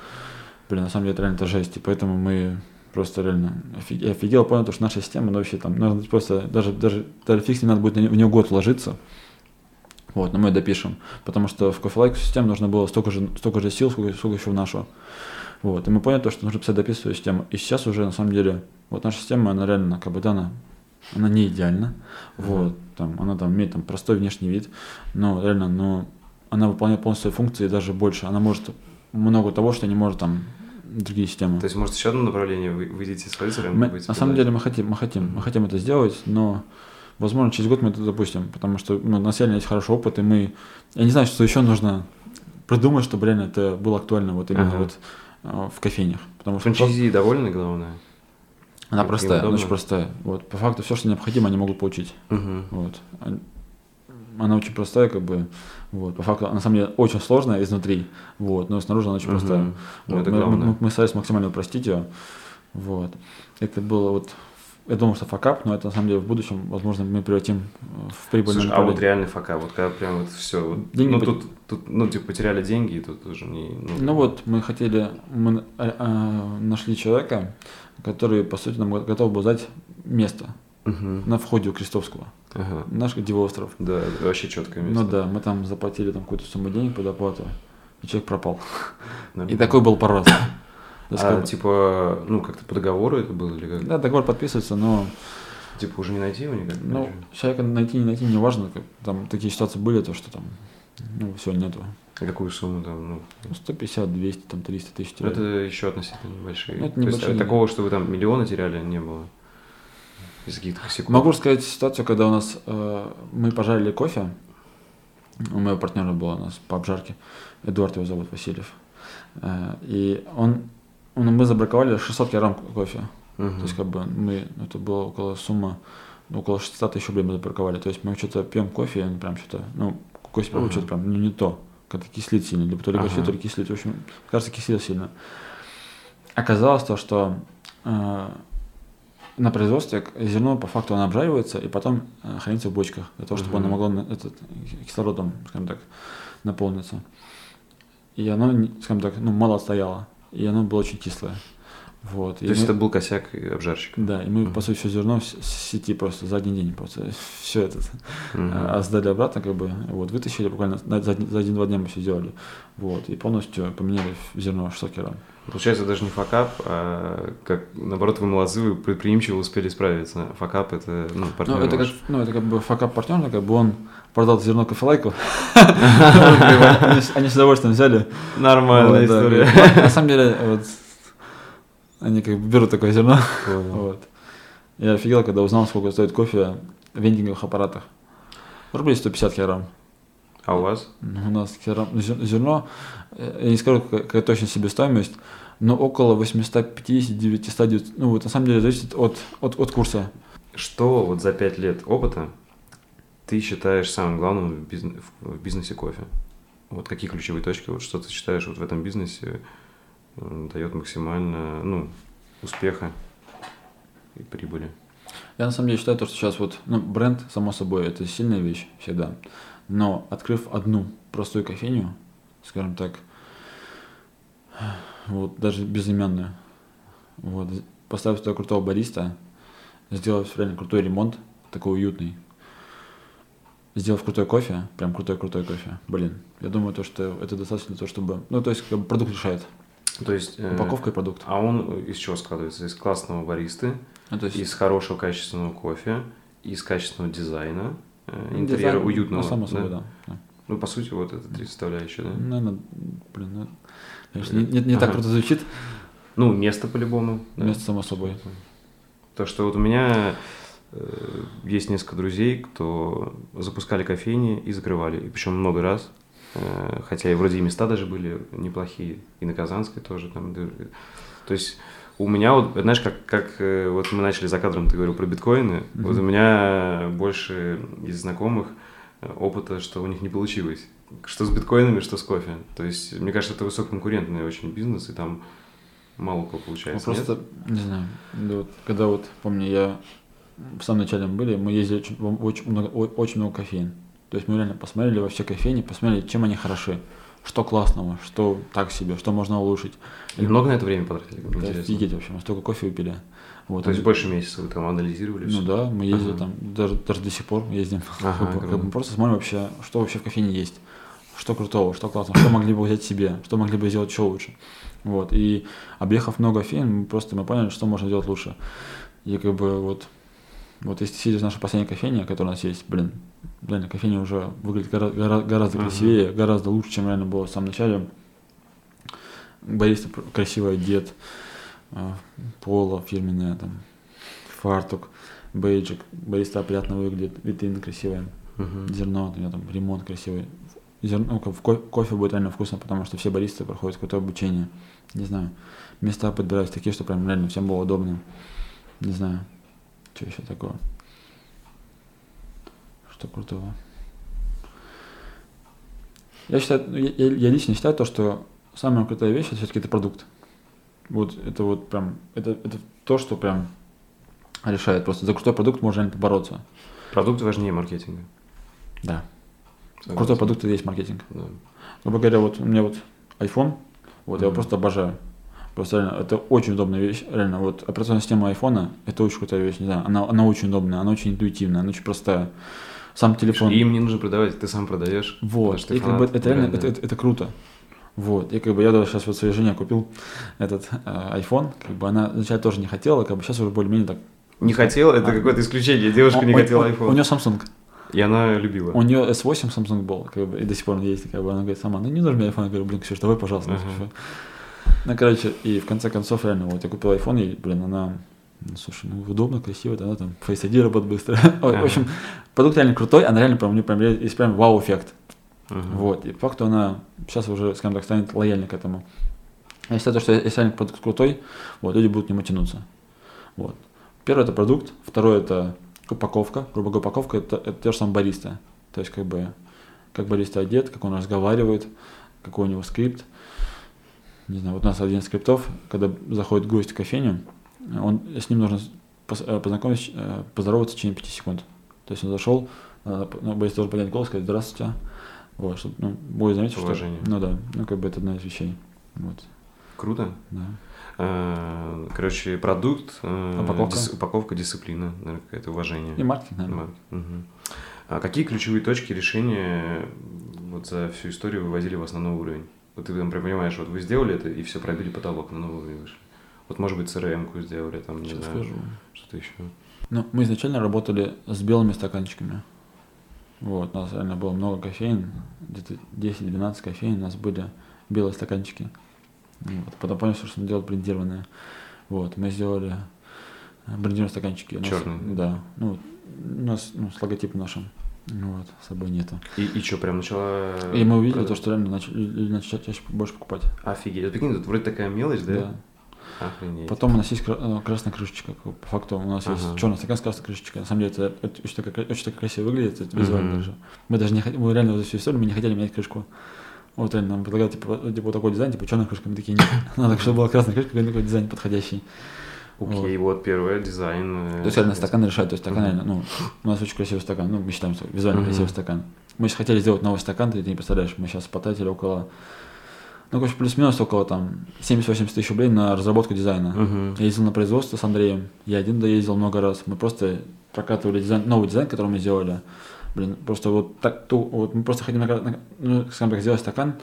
Блин, на самом деле это реально это жесть, и поэтому мы просто реально офиг- офигел, понял, то, что наша система, ну вообще там, надо просто даже, даже, даже фиг с ним надо будет не- в нее год вложиться. Вот, но мы ее допишем. Потому что в кофелайку систему нужно было столько же, столько же сил, сколько, сколько еще в нашу. Вот, и мы поняли то, что нужно писать дописывать систему. И сейчас уже, на самом деле, вот наша система, она реально, как бы, да, она, она не идеальна. Вот, там, она там имеет там простой внешний вид, но реально, но она выполняет полностью функции и даже больше. Она может много того, что не может там другие системы. То есть, может, еще одно направление вы выйдете с? Мы- будете на самом деле мы хотим, мы хотим, мы хотим это сделать, но возможно через год мы это запустим, потому что ну, у нас реально есть хороший опыт, и мы, я не знаю, что еще нужно придумать, чтобы реально это было актуально вот именно Ага. вот а, в кофейнях, потому что Франчайзи довольны, главное? она как простая, она очень простая. Вот по факту все, что необходимо, они могут получить. Мгм. Вот. Она очень простая, как бы, вот, по факту, на самом деле, очень сложная изнутри, вот, но снаружи она очень Мгм. простая. Ну, Вот, это мы, мы- мы старались максимально упростить ее. Вот. Это было вот. Я думал, что факап, но это на самом деле в будущем, возможно, мы превратим э, в прибыльное Слушай, а вот реальный фака, вот когда прям вот все, вот, Деньги ну пот- тут, тут, ну типа потеряли деньги, и тут уже не, Ну вот, мы хотели, мы а, а, нашли человека, который, по сути, нам готов был дать место Мгм. на входе у Крестовского. Ага. Наш Дивоостров. Да, вообще четкое место. Ну да, мы там заплатили там какую-то сумму денег под оплату, и человек пропал. [LAUGHS] И Нормально. такой был пару раз. А, типа, ну, как-то по договору это было или как? Да, договор подписывается, но Типа уже не найти его никак? Ну, человека найти, не найти, не важно. Как, там такие ситуации были, то что там, ну, все, нету. А какую сумму там, ну? Ну, 150, 200, там, 300 тысяч. Ну, теряли. Это еще относительно небольшие. Ну, это То есть, небольшие, а такого, что вы там миллионы теряли, не было? Из каких-то косяков? Могу рассказать ситуацию, когда у нас э, мы пожарили кофе. У моего партнера было у нас по обжарке. Эдуард его зовут, Васильев. Э, и он, он- мы забраковали 600 килограмм кофе. Мгм. То есть, как бы мы, ну, это была около сумма, ну, около 600 тысяч рублей мы забраковали. То есть, мы что-то пьем кофе, он прям что-то, ну, кофе Ага. что-то прям, ну, не то. Как-то кислит сильно, либо то ли Ага. то ли кислит. В общем, кажется, кислит сильно. Оказалось то, что э, на производстве зерно по факту оно обжаривается и потом э, хранится в бочках для того, чтобы Мгм. оно могло на- этот, кислородом, скажем так, наполниться. И оно, скажем так, ну, мало отстояло. И оно было очень кислое. Вот. То И есть мы- это был косяк обжарщика? да, и мы, Мгм. по сути, все зерно с сети просто за один день просто [LAUGHS] все это Мгм. а сдали обратно, как бы, вот, вытащили буквально на- за, за один-два дня мы все сделали, вот, и полностью поменяли зерно 600 килограмм. Получается, даже не факап, а как, наоборот, вы молодцы, вы предприимчиво успели справиться. Факап это, ну, партнер Ну, это как, ваш. ну, это как бы факап партнера, как бы он продал зерно кофелайку, [LAUGHS] они с- удовольствием взяли. Нормальная история. «Ну, На самом [LAUGHS] деле, вот, они как бы берут такое зерно, Понял. вот. Я офигел, когда узнал, сколько стоит кофе в вендинговых аппаратах. Рублей 150 килограмм. А у вас? Ну, У нас килограмм- зер- зерно, э, я не скажу, какая, точно себестоимость, но около 850, 900, 900, ну вот на самом деле зависит от, от, от курса. Что вот за пять лет опыта ты считаешь самым главным в, бизн- в- бизнесе кофе? Вот какие ключевые точки, вот что ты считаешь вот в этом бизнесе дает максимально, ну, успеха и прибыли? Я на самом деле считаю, то, что сейчас вот, ну, бренд, само собой, это сильная вещь всегда. Но открыв одну простую кофейню, скажем так, вот даже безымянную, вот, поставив туда крутого бариста, сделав реально крутой ремонт, такой уютный, сделав крутой кофе, прям крутой-крутой кофе, блин, я думаю, то, что это достаточно для того, чтобы, ну, то есть, как бы продукт решает, То есть... э, упаковка и продукт. А он из чего складывается? Из классного баристы, Ну, то есть, из хорошего качественного кофе, из качественного дизайна, э, ну, интерьера дизайн, уютного. Ну, само собой, да. да. Ну, по сути, вот это три составляющие, да? Наверное, блин, ну, конечно, не, не- не так Ага. круто звучит, Ну, место по-любому. да. место само собой. То, что вот у меня э, есть несколько друзей, кто запускали кофейни и закрывали, и причем много раз. Э, хотя и вроде и места даже были неплохие, и на Казанской тоже там. То есть у меня вот, знаешь, как, как э, вот мы начали за кадром, ты говорил про биткоины, Мгм. вот у меня больше из знакомых э, опыта, что у них не получилось. Что с биткоинами, что с кофе. То есть, мне кажется, это высококонкурентный очень бизнес, и там мало кого Ну, получается. нет? просто, не знаю, да вот, когда вот, помню, я в самом начале мы были, мы ездили очень, очень много, очень много кофеин. То есть мы реально посмотрели во все кофейни, посмотрели, чем они хороши, что классного, что так себе, что можно улучшить. И много на это время потратили? Да, Интересно. офигеть вообще, мы столько кофе выпили. Вот, То есть больше месяца вы там анализировали Ну всё? да, мы ездили Ага. там, даже, даже до сих пор ездим. Ага, Как бы- мы просто смотрим вообще, что вообще в кофейне есть, что крутого, что классного, что могли бы взять себе, что могли бы сделать еще лучше. Вот, и объехав много кофеин, мы просто мы поняли, что можно сделать лучше. И как бы вот, вот если сидишь в нашей последней кофейне, которая у нас есть, блин, реально кофейня уже выглядит гора- гора- гораздо Ага. красивее, гораздо лучше, чем реально было в самом начале. Бариста пр- красиво одет, а, поло фирменное, там, фартук, бейджик, бариста опрятно выглядит, витрина красивая, Мгм. зерно, у меня там ремонт красивый. Зерно, ну, в ко- кофе будет реально вкусно, потому что все баристы проходят какое-то обучение. Не знаю, места подбираются такие, что прям реально всем было удобно. Не знаю, что еще такого. Что крутого. Я считаю, ну, я, я- лично считаю то, что самая крутая вещь это все-таки это продукт. Вот это вот прям, это, это то, что прям решает. Просто за крутой продукт можно побороться. Продукт важнее маркетинга. Да. Согласен. Крутой продукт и есть маркетинг. Да. Грубо говоря, вот у меня вот iPhone, вот я его просто обожаю. Просто реально, это очень удобная вещь, реально, вот операционная система айфона, это очень крутая вещь, не знаю, она, она очень удобная, она очень интуитивная, она очень простая. Сам телефон. И им не нужно продавать, ты сам продаешь. Вот, и как бы это реально, это, это, это круто. Вот, и как бы я даже сейчас вот своей жене купил этот э, iPhone, как бы она вначале тоже не хотела, как бы сейчас уже более-менее так. Не хотел, это А. какое-то исключение. Девушка Он- не хотела он- iPhone. У нее Samsung, И она любила. у нее S8 Samsung был, как бы, и до сих пор он есть, как бы она говорит сама, ну не нужен мне iPhone, я говорю, блин, Ксюш, давай, пожалуйста. Ксюша». Ну, короче, и в конце концов, реально, вот я купил iPhone, и, блин, она, ну, слушай, ну, удобно, красиво, да, там, Face ID работает быстро. [LAUGHS] В общем, продукт реально крутой, она реально, прям, у неё прям есть прям вау-эффект. Мгм. Вот, и по факту она сейчас уже, скажем так, станет лояльной к этому. Я считаю, то, что если реально продукт крутой, вот, люди будут к нему тянуться. Вот. Первое это продукт, второе это упаковка. Грубо говоря, упаковка это, это те же самые бариста. То есть, как бы, как бариста одет, как он разговаривает, какой у него скрипт. Не знаю, вот у нас один из скриптов, когда заходит гость в кофейню, он, с ним нужно э, познакомиться, э, поздороваться в течение 5 секунд. То есть он зашел, п- ну, бариста должен поднять голос, сказать «Здравствуйте». Вот, чтобы, ну, будет заметить, что... Уважение. Ну да, ну как бы это одна из вещей. Вот, Круто. да. Э, Короче, продукт, э, Упаковка. дис- упаковка, дисциплина, наверное, какое-то уважение. И маркетинг, наверное. Марк- мгм. А какие ключевые точки решения вот за всю историю вывозили вас на новый уровень? Вот ты там понимаешь, вот вы сделали это и все пробили потолок на новый уровень вышли. Вот может быть CRM-ку сделали, там, не Сейчас знаю, скажу. что-то еще. Ну, мы изначально работали с белыми стаканчиками. Вот, у нас реально было много кофеин, где-то 10-12 кофеин, у нас были белые стаканчики. Вот. Потом поняли, что нужно делать брендированные. Вот, мы сделали э, брендированные стаканчики. Чёрные? Да. Ну, у нас ну, с логотипом нашим. Вот, с собой нету. И, и что, прям начала... И мы увидели то, продавать? что реально начали, начали чаще больше покупать. Офигеть. Вот прикинь, тут вроде такая мелочь, да? Охренеть. Потом у нас есть э, красная крышечка. По факту у нас Ага. есть черный стакан с красной крышечкой. На самом деле это, очень, так, очень так красиво выглядит, это визуально Мгм. даже. Мы даже не хотим, мы реально за всю историю мы не хотели менять крышку. Вот реально нам предлагали типа, типа вот такой дизайн, типа черная крышка, мы такие нет. [LAUGHS] Надо, чтобы была красная крышка, какой такой дизайн подходящий. Окей, вот первое, дизайн. э, То есть реально стакан решает, то есть стакан реально, ну, у нас очень красивый стакан, ну, мы считаем, что визуально красивый стакан. Мы сейчас хотели сделать новый стакан, ты не представляешь, мы сейчас потратили около, ну, короче, плюс-минус около там 70-80 тысяч рублей на разработку дизайна. Мгм. Я ездил на производство с Андреем, я один доездил много раз, мы просто прокатывали дизайн, новый дизайн, который мы сделали. Блин, просто вот так, ту, вот мы просто хотим, на- на- ну, скажем так, сделать стакан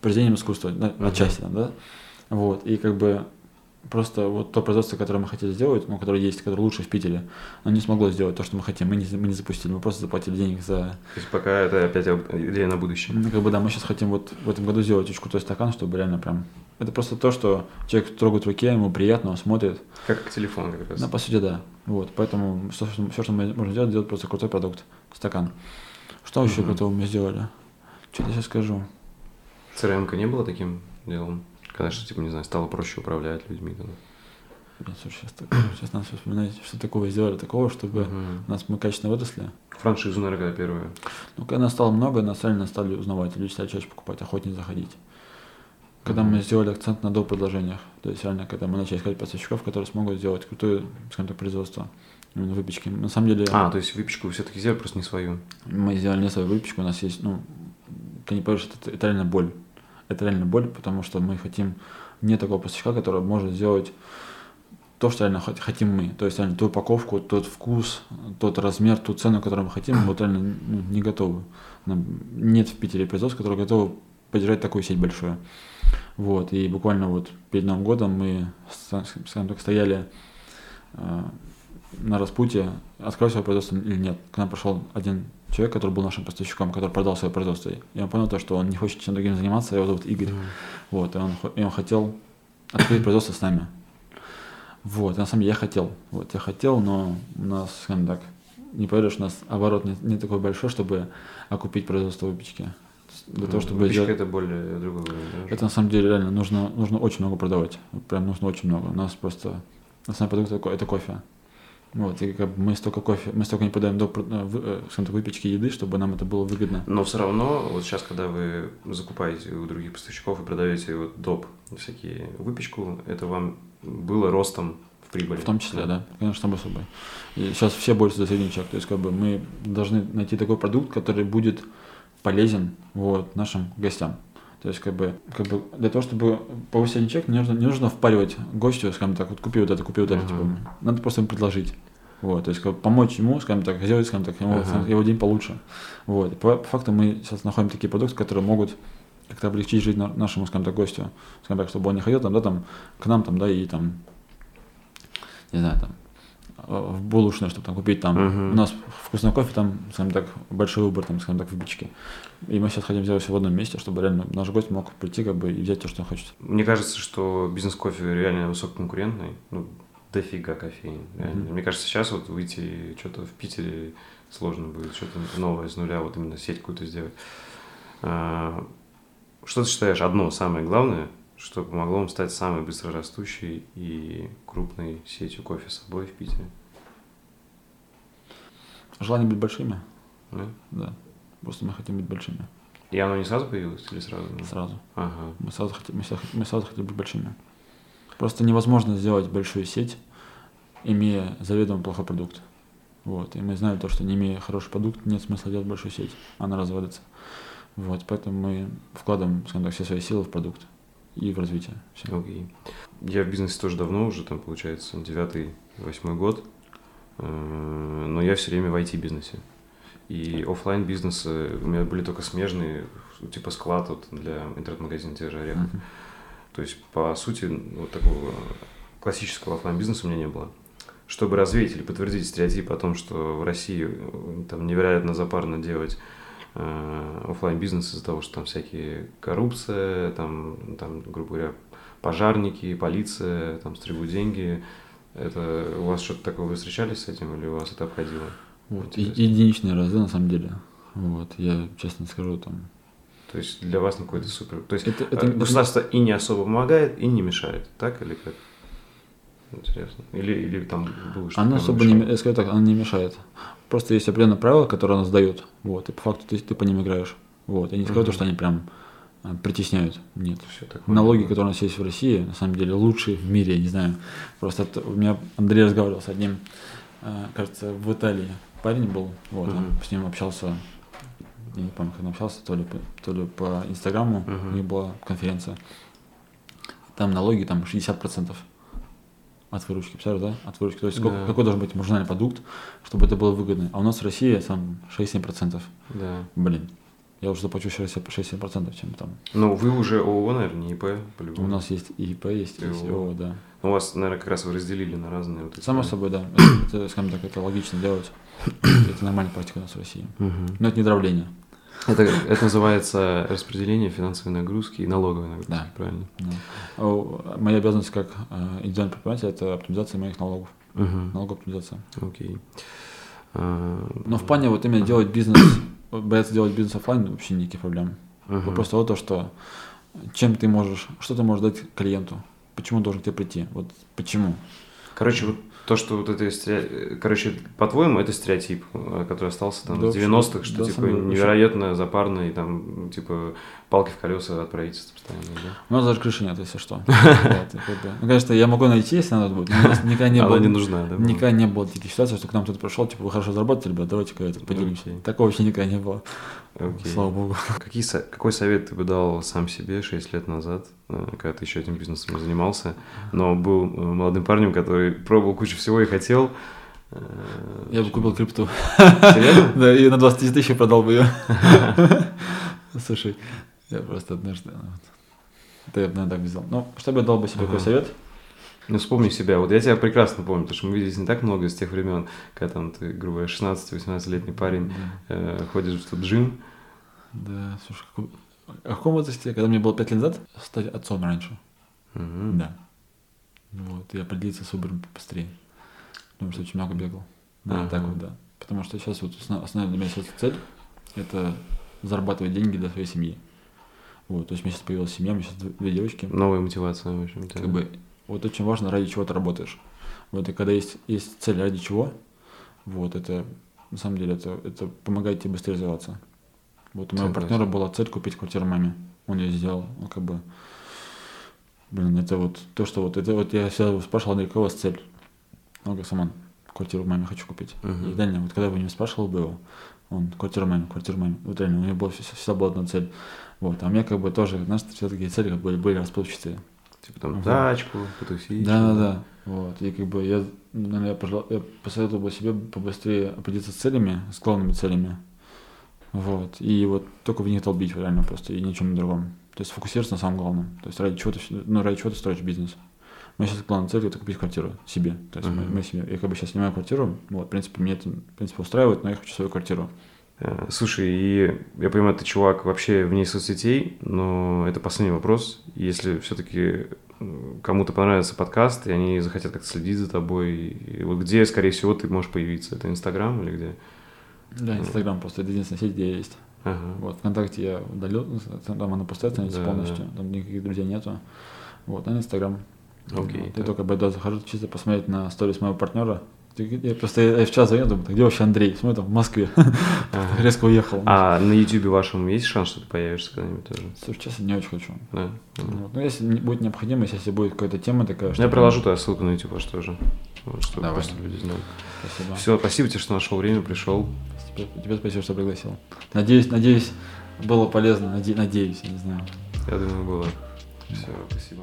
произведением искусства, на, Мгм. отчасти там, да? Вот, и как бы просто вот то производство, которое мы хотели сделать, ну, которое есть, которое лучше в Питере, оно не смогло сделать то, что мы хотим, мы не, мы не запустили, мы просто заплатили денег за... То есть пока это опять идея на будущее. Ну, как бы, да, мы сейчас хотим вот в этом году сделать очень крутой стакан, чтобы реально прям... Это просто то, что человек трогает в руке, ему приятно, он смотрит, Как телефон как раз. Ну, по сути, да. Вот, поэтому все, что, всё, что мы можем сделать, сделать просто крутой продукт, стакан. Что еще Мгм. крутого мы сделали? Что я сейчас скажу? CRM-ка не было таким делом? Когда что, типа, не знаю, стало проще управлять людьми. тогда? Блин, слушай, сейчас, так- [CLEARS THROAT] сейчас надо всё вспоминать, что такого сделали, такого, чтобы Мгм. нас мы качественно выросли. Франшизу, наверное, когда первая. Ну, когда нас стало много, нас реально стали узнавать, люди стали чаще покупать, охотнее заходить. Когда Мгм. мы сделали акцент на доп. предложениях, то есть реально, когда мы начали искать поставщиков, которые смогут сделать крутое, скажем так, производство именно выпечки. На самом деле, А, то есть выпечку вы все-таки сделали, просто не свою. мы сделали не свою выпечку, у нас есть, ну, ты не поверишь, это, это реально боль. Это реально боль, потому что мы хотим не такого поставщика, который может сделать то, что реально хот- хотим мы. То есть реально ту упаковку, тот вкус, тот размер, ту цену, которую мы хотим, мы вот реально ну, не готовы. Нам нет в Питере производств, которые готовы поддержать такую сеть большую. Вот, и буквально вот перед Новым годом мы, скажем так, стояли э, на распутье, открою свое производство или нет. К нам пришел один человек, который был нашим поставщиком, который продал свое производство. И он понял то, что он не хочет чем другим заниматься, его зовут Игорь. Вот, и он, и он хотел открыть производство с нами. Вот, и на самом деле я хотел. Вот, я хотел, но у нас, скажем так, не поверишь, у нас оборот не, не такой большой, чтобы окупить производство выпечки. Для того, чтобы Выпечка сделать- это более другое. да? это на самом деле реально нужно, нужно очень много продавать. Прям нужно очень много. У нас просто основной продукт это кофе. Вот, и как бы мы столько кофе, мы столько не подаем до про- э, э, скажем так, выпечки еды, чтобы нам это было выгодно. Но все равно, вот сейчас, когда вы закупаете у других поставщиков и продаете вот доп. всякие выпечку, это вам было ростом в прибыли. В том числе, да, конечно, само собой. И сейчас все борются за средний чек. То есть, как бы мы должны найти такой продукт, который будет полезен вот, нашим гостям. То есть, как бы, как бы для того, чтобы повысить средний чек, не нужно, не нужно впаривать гостю, скажем так, вот купи вот это, купи вот это. Ага. Типа, надо просто ему предложить. Вот, то есть как бы помочь ему, скажем так, сделать, скажем так, ему, Ага. его день получше. Вот. По, по факту мы сейчас находим такие продукты, которые могут как-то облегчить жизнь на- нашему, скажем так, гостю, скажем так, чтобы он не ходил там, да, там, к нам, там, да, и там, не знаю, там, в булочную, чтобы там купить там, Мгм. у нас вкусный кофе, там, скажем так, большой выбор, там, скажем так, выпечки. И мы сейчас хотим сделать все в одном месте, чтобы реально наш гость мог прийти, как бы, и взять то, что он хочет. Мне кажется, что бизнес-кофе реально высококонкурентный. Ну, дофига кофеин. реально. Мгм. Мне кажется, сейчас вот выйти что-то в Питере сложно будет, что-то новое с нуля, вот именно сеть какую-то сделать. А, Что ты считаешь одно самое главное, что помогло вам стать самой быстрорастущей и крупной сетью кофе с собой в Питере? Желание быть большими, Да? да. Просто мы хотим быть большими. И оно не сразу появилось или сразу? Сразу. Ага. Мы сразу, хотим, мы, сразу, мы сразу хотим быть большими. Просто невозможно сделать большую сеть, имея заведомо плохой продукт. Вот. И мы знаем то, что не имея хороший продукт, нет смысла делать большую сеть. Она развалится. Вот. Поэтому мы вкладываем, скажем так, все свои силы в продукт и в развитие. Всё. Окей. Я в бизнесе тоже давно уже, там, получается, девятый, восьмой год, Э, но я все время в IT-бизнесе. И оффлайн бизнесы у меня были только смежные, типа склад вот для интернет-магазина тех же орехов. Мгм. То есть, по сути, вот такого классического оффлайн бизнеса у меня не было. Чтобы развеять или подтвердить стереотип о том, что в России э, там невероятно запарно делать офлайн бизнес из-за того, что там всякие коррупция, там, там, грубо говоря, пожарники, полиция, там стребуют деньги. Это у вас что-то такое вы встречались с этим или у вас это обходило? Вот. Интересно. единичные разы, на самом деле. Вот. Я честно скажу, там. То есть для вас на какой-то супер. То есть Это- э, это- государство и не особо помогает, и не мешает, так или как? Интересно. Или, или там было что-то. Она особо не, мешало? я скажу так, она не мешает. Просто есть определенные правила, которые она сдает. Вот. И по факту ты, ты по ним играешь. Вот. Я не скажу, Мгм. что они прям а, притесняют. Нет. Налоги, которые у нас есть в России, на самом деле лучшие в мире, я не знаю. Просто это- у меня Андрей разговаривал с одним, а, кажется, в Италии парень был, вот, он Мгм. с ним общался, я не помню, как он общался, то ли по, то ли по Инстаграму, Мгм. у них была конференция. Там налоги там 60% от выручки, представляешь, да? От выручки. То есть сколько- Да. какой должен быть маржинальный продукт, чтобы это было выгодно. А у нас в России там 6-7%. Да. Блин, я уже заплачу 6-7%, чем там. Ну, вы уже ООО, наверное, не ИП, по-любому. У нас есть и ИП, есть, И есть ООО. Да. Ну, У вас, наверное, как раз вы разделили на разные вот эти... Само собой, да. Это, [COUGHS] это, скажем так, это логично делать. Это нормальная практика у нас в России. Но это не дробление. Это, это называется распределение финансовой нагрузки и налоговой нагрузки, Да. правильно? Да. Моя обязанность как э, индивидуальный предприниматель – это оптимизация моих налогов. Мгм. Налоговая оптимизация. Окей. А, Но в плане вот именно делать бизнес, вот [COUGHS] бояться делать бизнес оффлайн вообще никаких проблем. мгм. Вопрос того, то, что чем ты можешь, что ты можешь дать клиенту, почему он должен к тебе прийти, вот почему. Короче, вот то, что вот это, короче, по-твоему, это стереотип, э, который остался там Да, с 90-х, что да, типа невероятно запарно и там типа палки в колеса от правительства постоянно, да? У нас даже крыши нет, если что. [LAUGHS] Бы. Ну, конечно, я могу найти, если надо будет. никогда не было. не нужна, да? Никогда не было таких ситуаций, что к нам кто-то пришел, типа, вы хорошо заработали, ребят, давайте-ка это поделимся. Такого вообще никогда не было. Окей. Слава богу. [LAUGHS] Какие, какой совет ты бы дал сам себе 6 лет назад, э, когда ты еще этим бизнесом не занимался, но был э, молодым парнем, который пробовал кучу всего и хотел? э, Я бы купил крипту. Серьезно? [LAUGHS] Да, и на 20 тысяч продал бы ее. [LAUGHS] Слушай, я просто однажды... ну, вот, Это я бы, наверное, так взял. Ну, что бы я дал бы себе какой совет? Ну, вспомни себя. Вот я тебя прекрасно помню, потому что мы виделись не так много с тех времен, когда там ты, грубо говоря, 16-18-летний парень, э, ходишь в тот джим. Да, слушай, какой- а в каком возрасте, когда мне было 5 лет назад, стать отцом раньше? Мгм. Да. Вот, и определиться с выбором быстрее. Потому что очень много бегал. Да, Ага. так вот, да. Потому что сейчас вот основ- основная для меня сейчас цель – это зарабатывать деньги для своей семьи. Вот, то есть у меня сейчас появилась семья, у меня сейчас две девочки. Новая мотивация, в общем-то. Как бы, вот очень важно, ради чего ты работаешь. Вот, и когда есть, есть цель ради чего, вот, это, на самом деле, это, это помогает тебе быстрее развиваться. Вот у моего Согласен. партнера была цель купить квартиру маме. Он ее сделал, он как бы, блин, это вот то, что вот, это вот я всегда его спрашивал, Андрей, какая у вас цель? Он говорит, Саман, квартиру маме хочу купить. Мгм. И реально, вот когда бы не спрашивал бы его, он, квартира маме, квартира маме. Вот реально, у него была, всегда, всегда была одна цель. Вот, а у меня как бы тоже, знаешь, все-таки цели как бы были расплывчатые. Типа там Ага. тачку, потусить. Да, да, да. Вот. И как бы я, наверное, я, пожелал, я посоветовал бы себе побыстрее определиться с целями, с главными целями. Вот. И вот только в них долбить реально просто и ни о чем другом. То есть фокусироваться на самом главном. То есть ради чего ты, ну, ради чего ты строишь бизнес. Моя сейчас главная цель это купить квартиру себе. То есть Мгм. моя, моя семья. Я как бы сейчас снимаю квартиру. Вот, в принципе, мне это, в принципе, устраивает, но я хочу свою квартиру. Э, Слушай, и я понимаю, ты чувак вообще вне соцсетей, но это последний вопрос. Если все-таки кому-то понравится подкаст, и они захотят как-то следить за тобой, и вот где, скорее всего, ты можешь появиться? Это Инстаграм или где? Да, Инстаграм просто это единственная сеть, где я есть. Ага. Вот, ВКонтакте я удалил, там она пустая становится Да, полностью, да. там никаких друзей нету. Вот, а на Инстаграм. Окей, Вот, так. Я только беда захожу чисто посмотреть на сторис моего партнера. Я просто я в час звоню, думаю, «Так где вообще Андрей? Смотрю, там в Москве. Ага. [LAUGHS] Резко уехал. А на Ютубе вашем есть шанс, что ты появишься когда-нибудь тоже? Слушай, честно, не очень хочу. Да. Вот. Ну, если не- будет необходимость, если будет какая-то тема такая, Ну, Я приложу туда ссылку на YouTube ваш тоже, вот, чтобы Давай. просто люди знали. Спасибо. Все, спасибо тебе, что нашел время, пришел. Тебе, тебе спасибо, что пригласил. Надеюсь, надеюсь, было полезно. Наде- надеюсь, я не знаю. Я думаю, было. Все, спасибо.